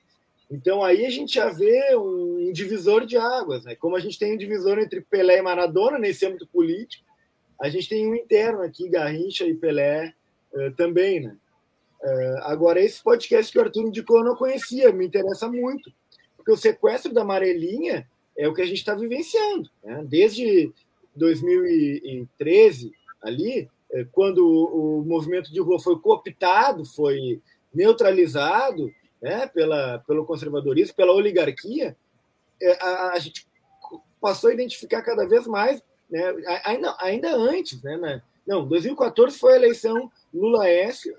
Então aí a gente já vê um divisor de águas, né? Como a gente tem um divisor entre Pelé e Maradona nesse âmbito político, a gente tem um interno aqui, Garrincha e Pelé uh, também, né? Uh, agora esse podcast que o Arthur indicou eu não conhecia, me interessa muito, porque o sequestro da Amarelinha é o que a gente está vivenciando. Né? Desde 2013, ali, é, quando o movimento de rua foi cooptado, foi neutralizado né, pela, pelo conservadorismo, pela oligarquia, é, a, a gente passou a identificar cada vez mais, né, ainda, ainda antes, né, né, não, 2014 foi a eleição Lula-S,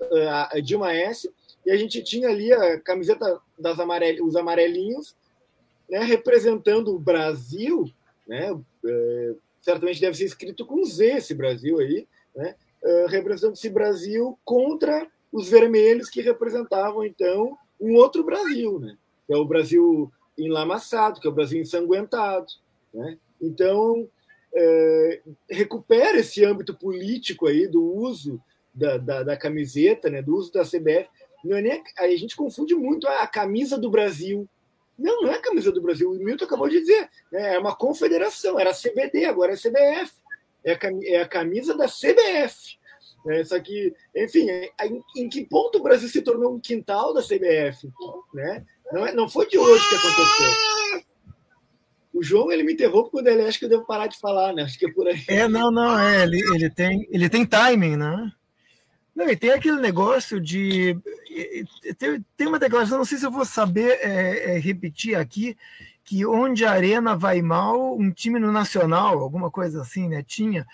Dilma-S, e a gente tinha ali a camiseta das amarel, os amarelinhos né, representando o Brasil, né, é, certamente deve ser escrito com Z esse Brasil aí, né, é, representando esse Brasil contra os vermelhos que representavam então um outro Brasil, né, que é o Brasil enlamaçado, que é o Brasil ensanguentado, né? Então é, recupera esse âmbito político aí do uso da, da, da, camiseta, né, do uso da CBF. Não é nem, a gente confunde muito a camisa do Brasil não, não é a camisa do Brasil. O Milton acabou de dizer. Né? É uma confederação. Era CBD, agora é CBF. É a, é a camisa da CBF. Né? Só que, enfim, é, em, em, que ponto o Brasil se tornou um quintal da CBF? Né? Não, é, não foi de hoje que aconteceu. O João ele me interrompe quando ele acha que eu devo parar de falar, né? Acho que é por aí. É, não, não, é. Ele, ele, tem, ele tem timing, né? Não, e tem aquele negócio de. Tem, tem uma declaração, não sei se eu vou saber é, é, repetir aqui, que onde a Arena vai mal, um time no Nacional, alguma coisa assim, né? Tinha.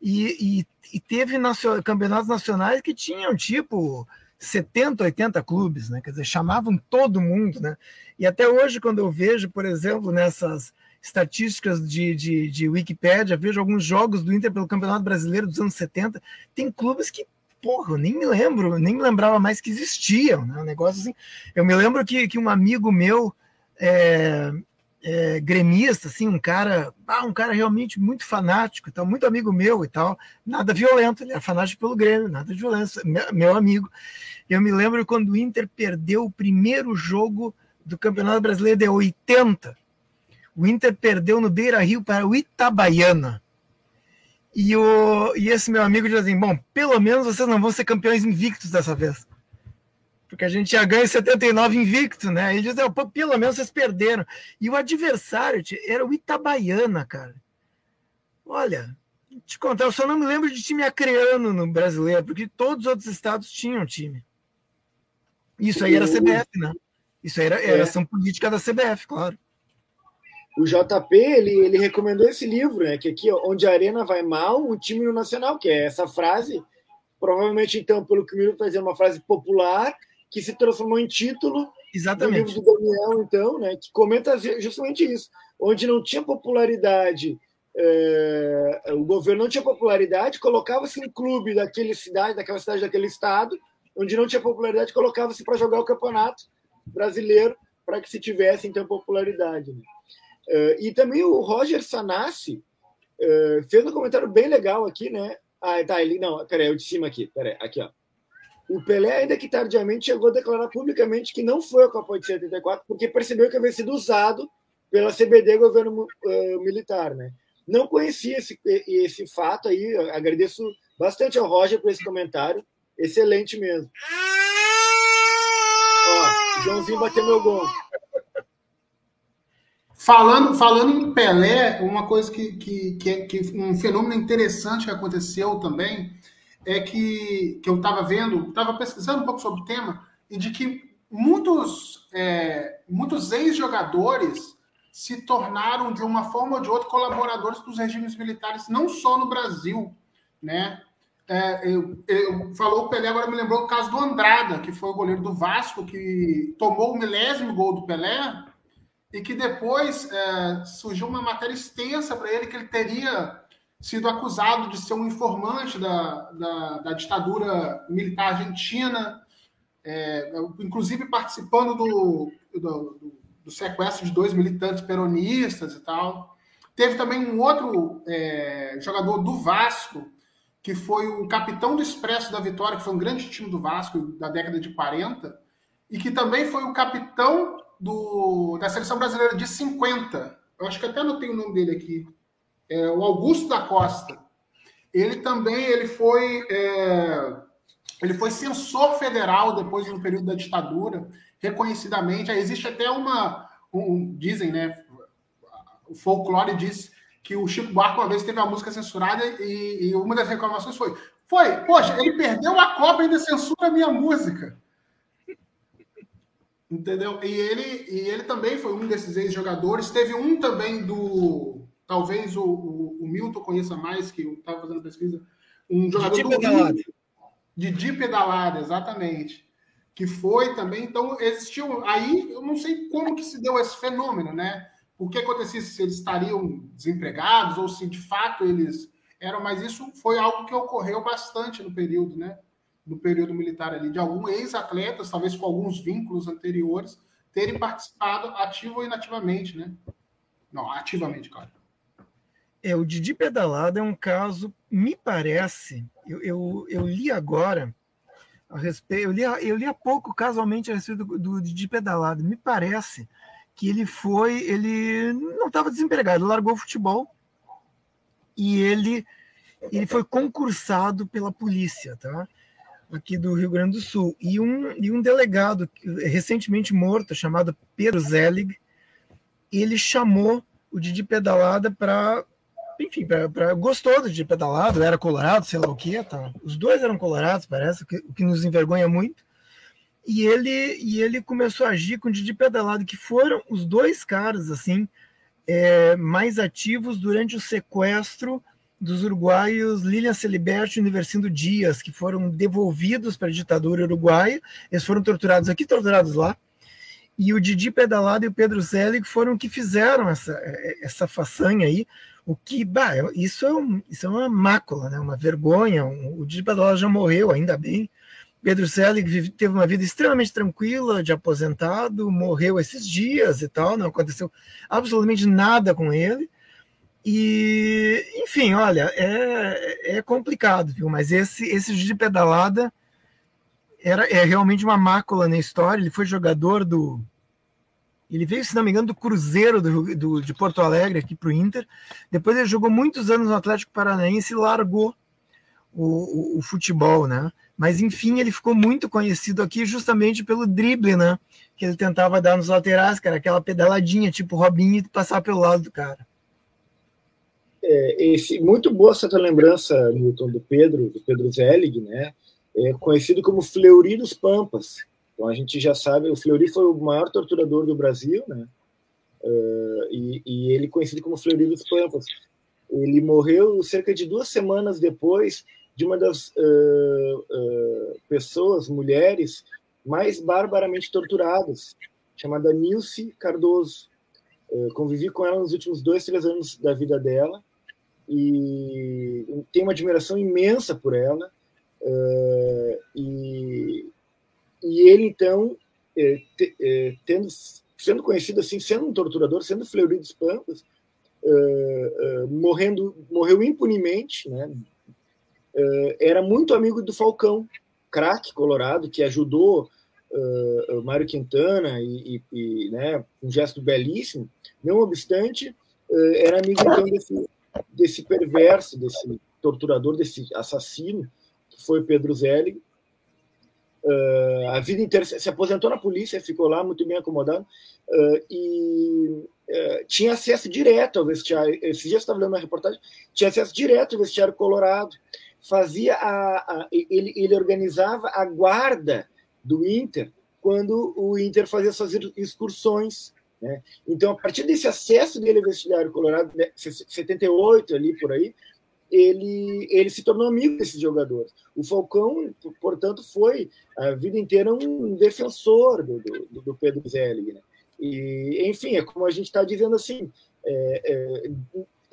E, e, e teve campeonatos nacionais que tinham tipo 70, 80 clubes, né? Quer dizer, chamavam todo mundo, né? E até hoje, quando eu vejo, por exemplo, nessas estatísticas de, de, de Wikipédia, vejo alguns jogos do Inter pelo Campeonato Brasileiro dos anos 70, tem clubes que porra, eu nem me lembro, nem me lembrava mais que existiam, né? Um negócio assim. Eu me lembro que, que um amigo meu, é, é, gremista, assim, um cara, ah, um cara realmente muito fanático e tal, muito amigo meu e tal, nada violento, ele era fanático pelo Grêmio, nada de violência, meu, meu amigo. Eu me lembro quando o Inter perdeu o primeiro jogo do Campeonato Brasileiro de 80. O Inter perdeu no Beira Rio para o Itabaiana. E, o, e esse meu amigo diz assim: bom, pelo menos vocês não vão ser campeões invictos dessa vez. Porque a gente já ganha 79 invicto, né? E diz: pelo menos vocês perderam. E o adversário era o Itabaiana, cara. Olha, te contar, eu só não me lembro de time acreano no brasileiro, porque todos os outros estados tinham time. Isso aí era CBF, né? Isso aí era, era é. ação política da CBF, claro o JP ele, ele recomendou esse livro, né? Que aqui, onde a arena vai mal, o time no nacional, que é essa frase, provavelmente então, pelo que o Milton está dizendo, uma frase popular que se transformou em título Exatamente. do livro do Daniel, então, né? Que comenta justamente isso, onde não tinha popularidade, é, o governo não tinha popularidade, colocava-se um clube daquele cidade, daquela cidade, daquele estado, onde não tinha popularidade, colocava-se para jogar o campeonato brasileiro para que se tivesse então popularidade. Né? Uh, e também o Roger Sanassi uh, fez um comentário bem legal aqui, né? Ah, tá, ele. Não, peraí, eu de cima aqui. Peraí, aqui, ó. O Pelé, ainda que tardiamente, chegou a declarar publicamente que não foi a Copa de 74, porque percebeu que havia sido usado pela CBD, governo uh, militar, né? Não conhecia esse, esse fato aí, agradeço bastante ao Roger por esse comentário, excelente mesmo. Ó, Joãozinho bateu meu gol. Falando, falando em Pelé, uma coisa que, que, que, é, que um fenômeno interessante que aconteceu também é que, que eu estava vendo, estava pesquisando um pouco sobre o tema, e de que muitos, é, muitos ex-jogadores se tornaram, de uma forma ou de outra, colaboradores dos regimes militares, não só no Brasil. Né? É, eu, eu, falou o Pelé, agora me lembrou o caso do Andrada, que foi o goleiro do Vasco, que tomou o milésimo gol do Pelé, e que depois é, surgiu uma matéria extensa para ele que ele teria sido acusado de ser um informante da, da, da ditadura militar argentina, é, inclusive participando do, do, do, sequestro de dois militantes peronistas e tal. Teve também um outro é, jogador do Vasco, que foi o capitão do Expresso da Vitória, que foi um grande time do Vasco da década de 40, e que também foi o capitão do, da seleção brasileira de 50. Eu acho que até não tenho o nome dele aqui. É, o Augusto da Costa. Ele também ele foi, é, ele foi censor federal depois no período da ditadura, reconhecidamente. Aí existe até uma. Um, dizem, né? O folclore diz que o Chico Buarque uma vez teve a música censurada e, e, uma das reclamações foi: foi, poxa, ele perdeu a Copa e ainda censura a minha música. Entendeu? E ele, e ele também foi um desses ex-jogadores. Teve um também do. Talvez o, o, o Milton conheça mais, que eu estava fazendo pesquisa. Um jogador Didi Pedalada. Didi Pedalada, exatamente. Que foi também. Então, existiu. Aí eu não sei como que se deu esse fenômeno, né? o que acontecia se eles estariam desempregados ou se de fato eles eram, mas isso foi algo que ocorreu bastante no período, né? No período militar ali, de alguns ex-atletas, talvez com alguns vínculos anteriores, terem participado ativo ou inativamente, né? Não, ativamente, claro. É, o Didi Pedalada é um caso, me parece, eu, eu, eu li agora a respeito, eu li, eu li há pouco casualmente a respeito do, do Didi Pedalada, me parece que ele foi, ele não estava desempregado, largou o futebol e ele ele foi concursado pela polícia, tá? Aqui do Rio Grande do Sul. E um, e um delegado recentemente morto, chamado Pedro Zelig, ele chamou o Didi Pedalada para. Enfim, pra, pra, gostou do Didi Pedalada, era colorado, sei lá o que, tá? Os dois eram colorados, parece, o que, que nos envergonha muito e ele e ele começou a agir com o Didi Pedalado, que foram os dois caras assim é, mais ativos durante o sequestro dos uruguaios Lilian Celiberti e Universindo Dias, que foram devolvidos para a ditadura uruguaia. Eles foram torturados aqui, torturados lá. E o Didi Pedalado e o Pedro Zelig foram que fizeram essa, essa façanha aí. O que, bah, isso é, um, isso é uma mácula, né? uma vergonha. Um, o Didi Pedalado já morreu, ainda bem. Pedro Selig teve uma vida extremamente tranquila, de aposentado, morreu esses dias e tal, não aconteceu absolutamente nada com ele. E, enfim, olha, é, é complicado, viu? Mas esse, esse de pedalada era, é realmente uma mácula na história. Ele foi jogador do. Ele veio, se não me engano, do Cruzeiro do, do de Porto Alegre aqui para o Inter. Depois ele jogou muitos anos no Atlético Paranaense e largou o, o, o futebol, né? Mas enfim, ele ficou muito conhecido aqui justamente pelo drible, né? Que ele tentava dar nos laterais, cara, aquela pedaladinha, tipo Robinho, e passar pelo lado do cara. É, esse, muito boa essa tua lembrança, Milton, do Pedro, do Pedro Zelig, né? É conhecido como Fleury dos Pampas. Então a gente já sabe, o Fleury foi o maior torturador do Brasil, né? Uh, e, e, ele conhecido como Fleury dos Pampas. Ele morreu cerca de duas semanas depois de uma das uh, uh, pessoas, mulheres, mais barbaramente torturadas, chamada Nilce Cardoso. Convivi com ela nos últimos dois, três anos da vida dela e tenho uma admiração imensa por ela. e, e ele, então, te, tendo, sendo conhecido assim, sendo um torturador, sendo Fleury dos Pampas, morrendo, morreu impunemente, né? era muito amigo do Falcão, craque colorado, que ajudou uh, Mário Quintana e, e, e, né, um gesto belíssimo. Não obstante, uh, era amigo então desse, desse perverso, desse torturador, desse assassino, que foi Pedro Zelig. Uh, a vida inteira se aposentou na polícia, ficou lá muito bem acomodado uh, e uh, tinha acesso direto ao vestiário. Esses dias estava lendo uma reportagem, tinha acesso direto ao vestiário colorado fazia a, a, ele, ele organizava a guarda do Inter quando o Inter fazia suas excursões. Né? Então, a partir desse acesso dele ao vestiário colorado, 78 né, ali por aí, ele, ele se tornou amigo desses jogadores. O Falcão, portanto, foi a vida inteira um defensor do, do, do Pedro Zelig. Né? E, enfim, é como a gente está dizendo assim, é, é,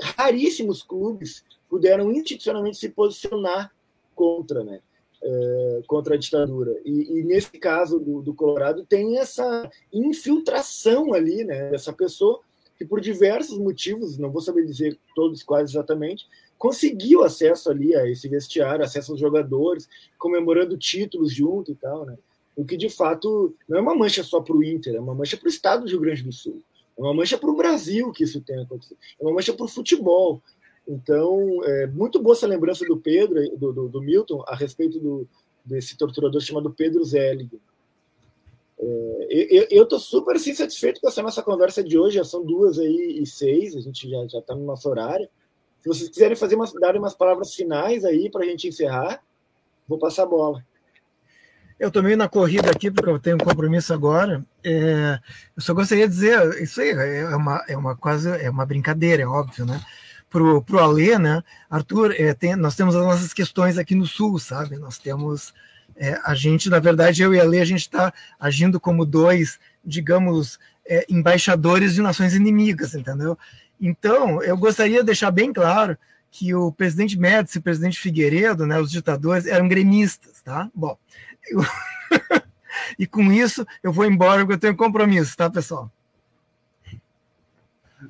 raríssimos clubes puderam institucionalmente se posicionar contra, né? é, contra a ditadura. E, e nesse caso do, do, Colorado tem essa infiltração ali, né? Essa pessoa que por diversos motivos, não vou saber dizer todos quais exatamente, conseguiu acesso ali a esse vestiário, acesso aos jogadores, comemorando títulos junto e tal, né? O que de fato não é uma mancha só para o Inter, é uma mancha para o estado do Rio Grande do Sul, é uma mancha para o Brasil que isso tem acontecido, é uma mancha para o futebol. Então, é muito boa essa lembrança do Pedro, do, do, do Milton, a respeito do, desse torturador chamado Pedro Zelig. É, eu estou super assim, satisfeito com essa nossa conversa de hoje, já são duas aí e seis, a gente já está no nosso horário. Se vocês quiserem fazer umas, darem umas palavras finais aí para a gente encerrar, vou passar a bola. Eu estou meio na corrida aqui, porque eu tenho um compromisso agora. É, eu só gostaria de dizer, isso aí é uma, é uma quase é uma brincadeira, é óbvio, né? Pro, pro Alê, né? Arthur, é, tem, nós temos as nossas questões aqui no Sul, sabe? Nós temos é, a gente, na verdade, eu e a Alê, a gente está agindo como dois, digamos, é, embaixadores de nações inimigas, entendeu? Então, eu gostaria de deixar bem claro que o presidente Médici e o presidente Figueiredo, né, os ditadores, eram gremistas, tá? Bom, eu... e com isso eu vou embora porque eu tenho compromisso, tá, pessoal?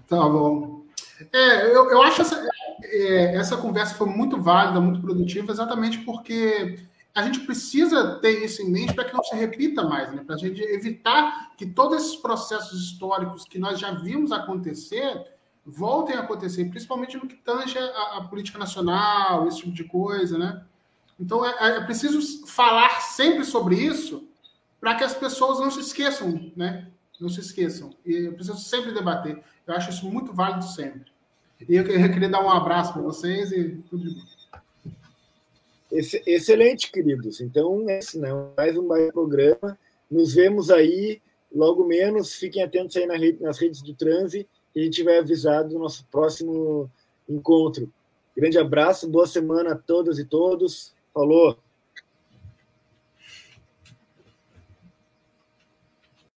Tá bom. É, eu, eu acho essa, é, essa conversa foi muito válida, muito produtiva, exatamente porque a gente precisa ter isso em mente para que não se repita mais, né? para a gente evitar que todos esses processos históricos que nós já vimos acontecer voltem a acontecer, principalmente no que tange a, a política nacional, esse tipo de coisa, né? Então é, é, é preciso falar sempre sobre isso para que as pessoas não se esqueçam, né? Não se esqueçam. E eu preciso sempre debater. Eu acho isso muito válido sempre. E eu queria dar um abraço para vocês e tudo de bom. Excelente, queridos. Então, é esse não, mais um programa. Nos vemos aí logo menos. Fiquem atentos aí nas redes do Transe e vai avisar do nosso próximo encontro. Grande abraço, boa semana a todas e todos. Falou!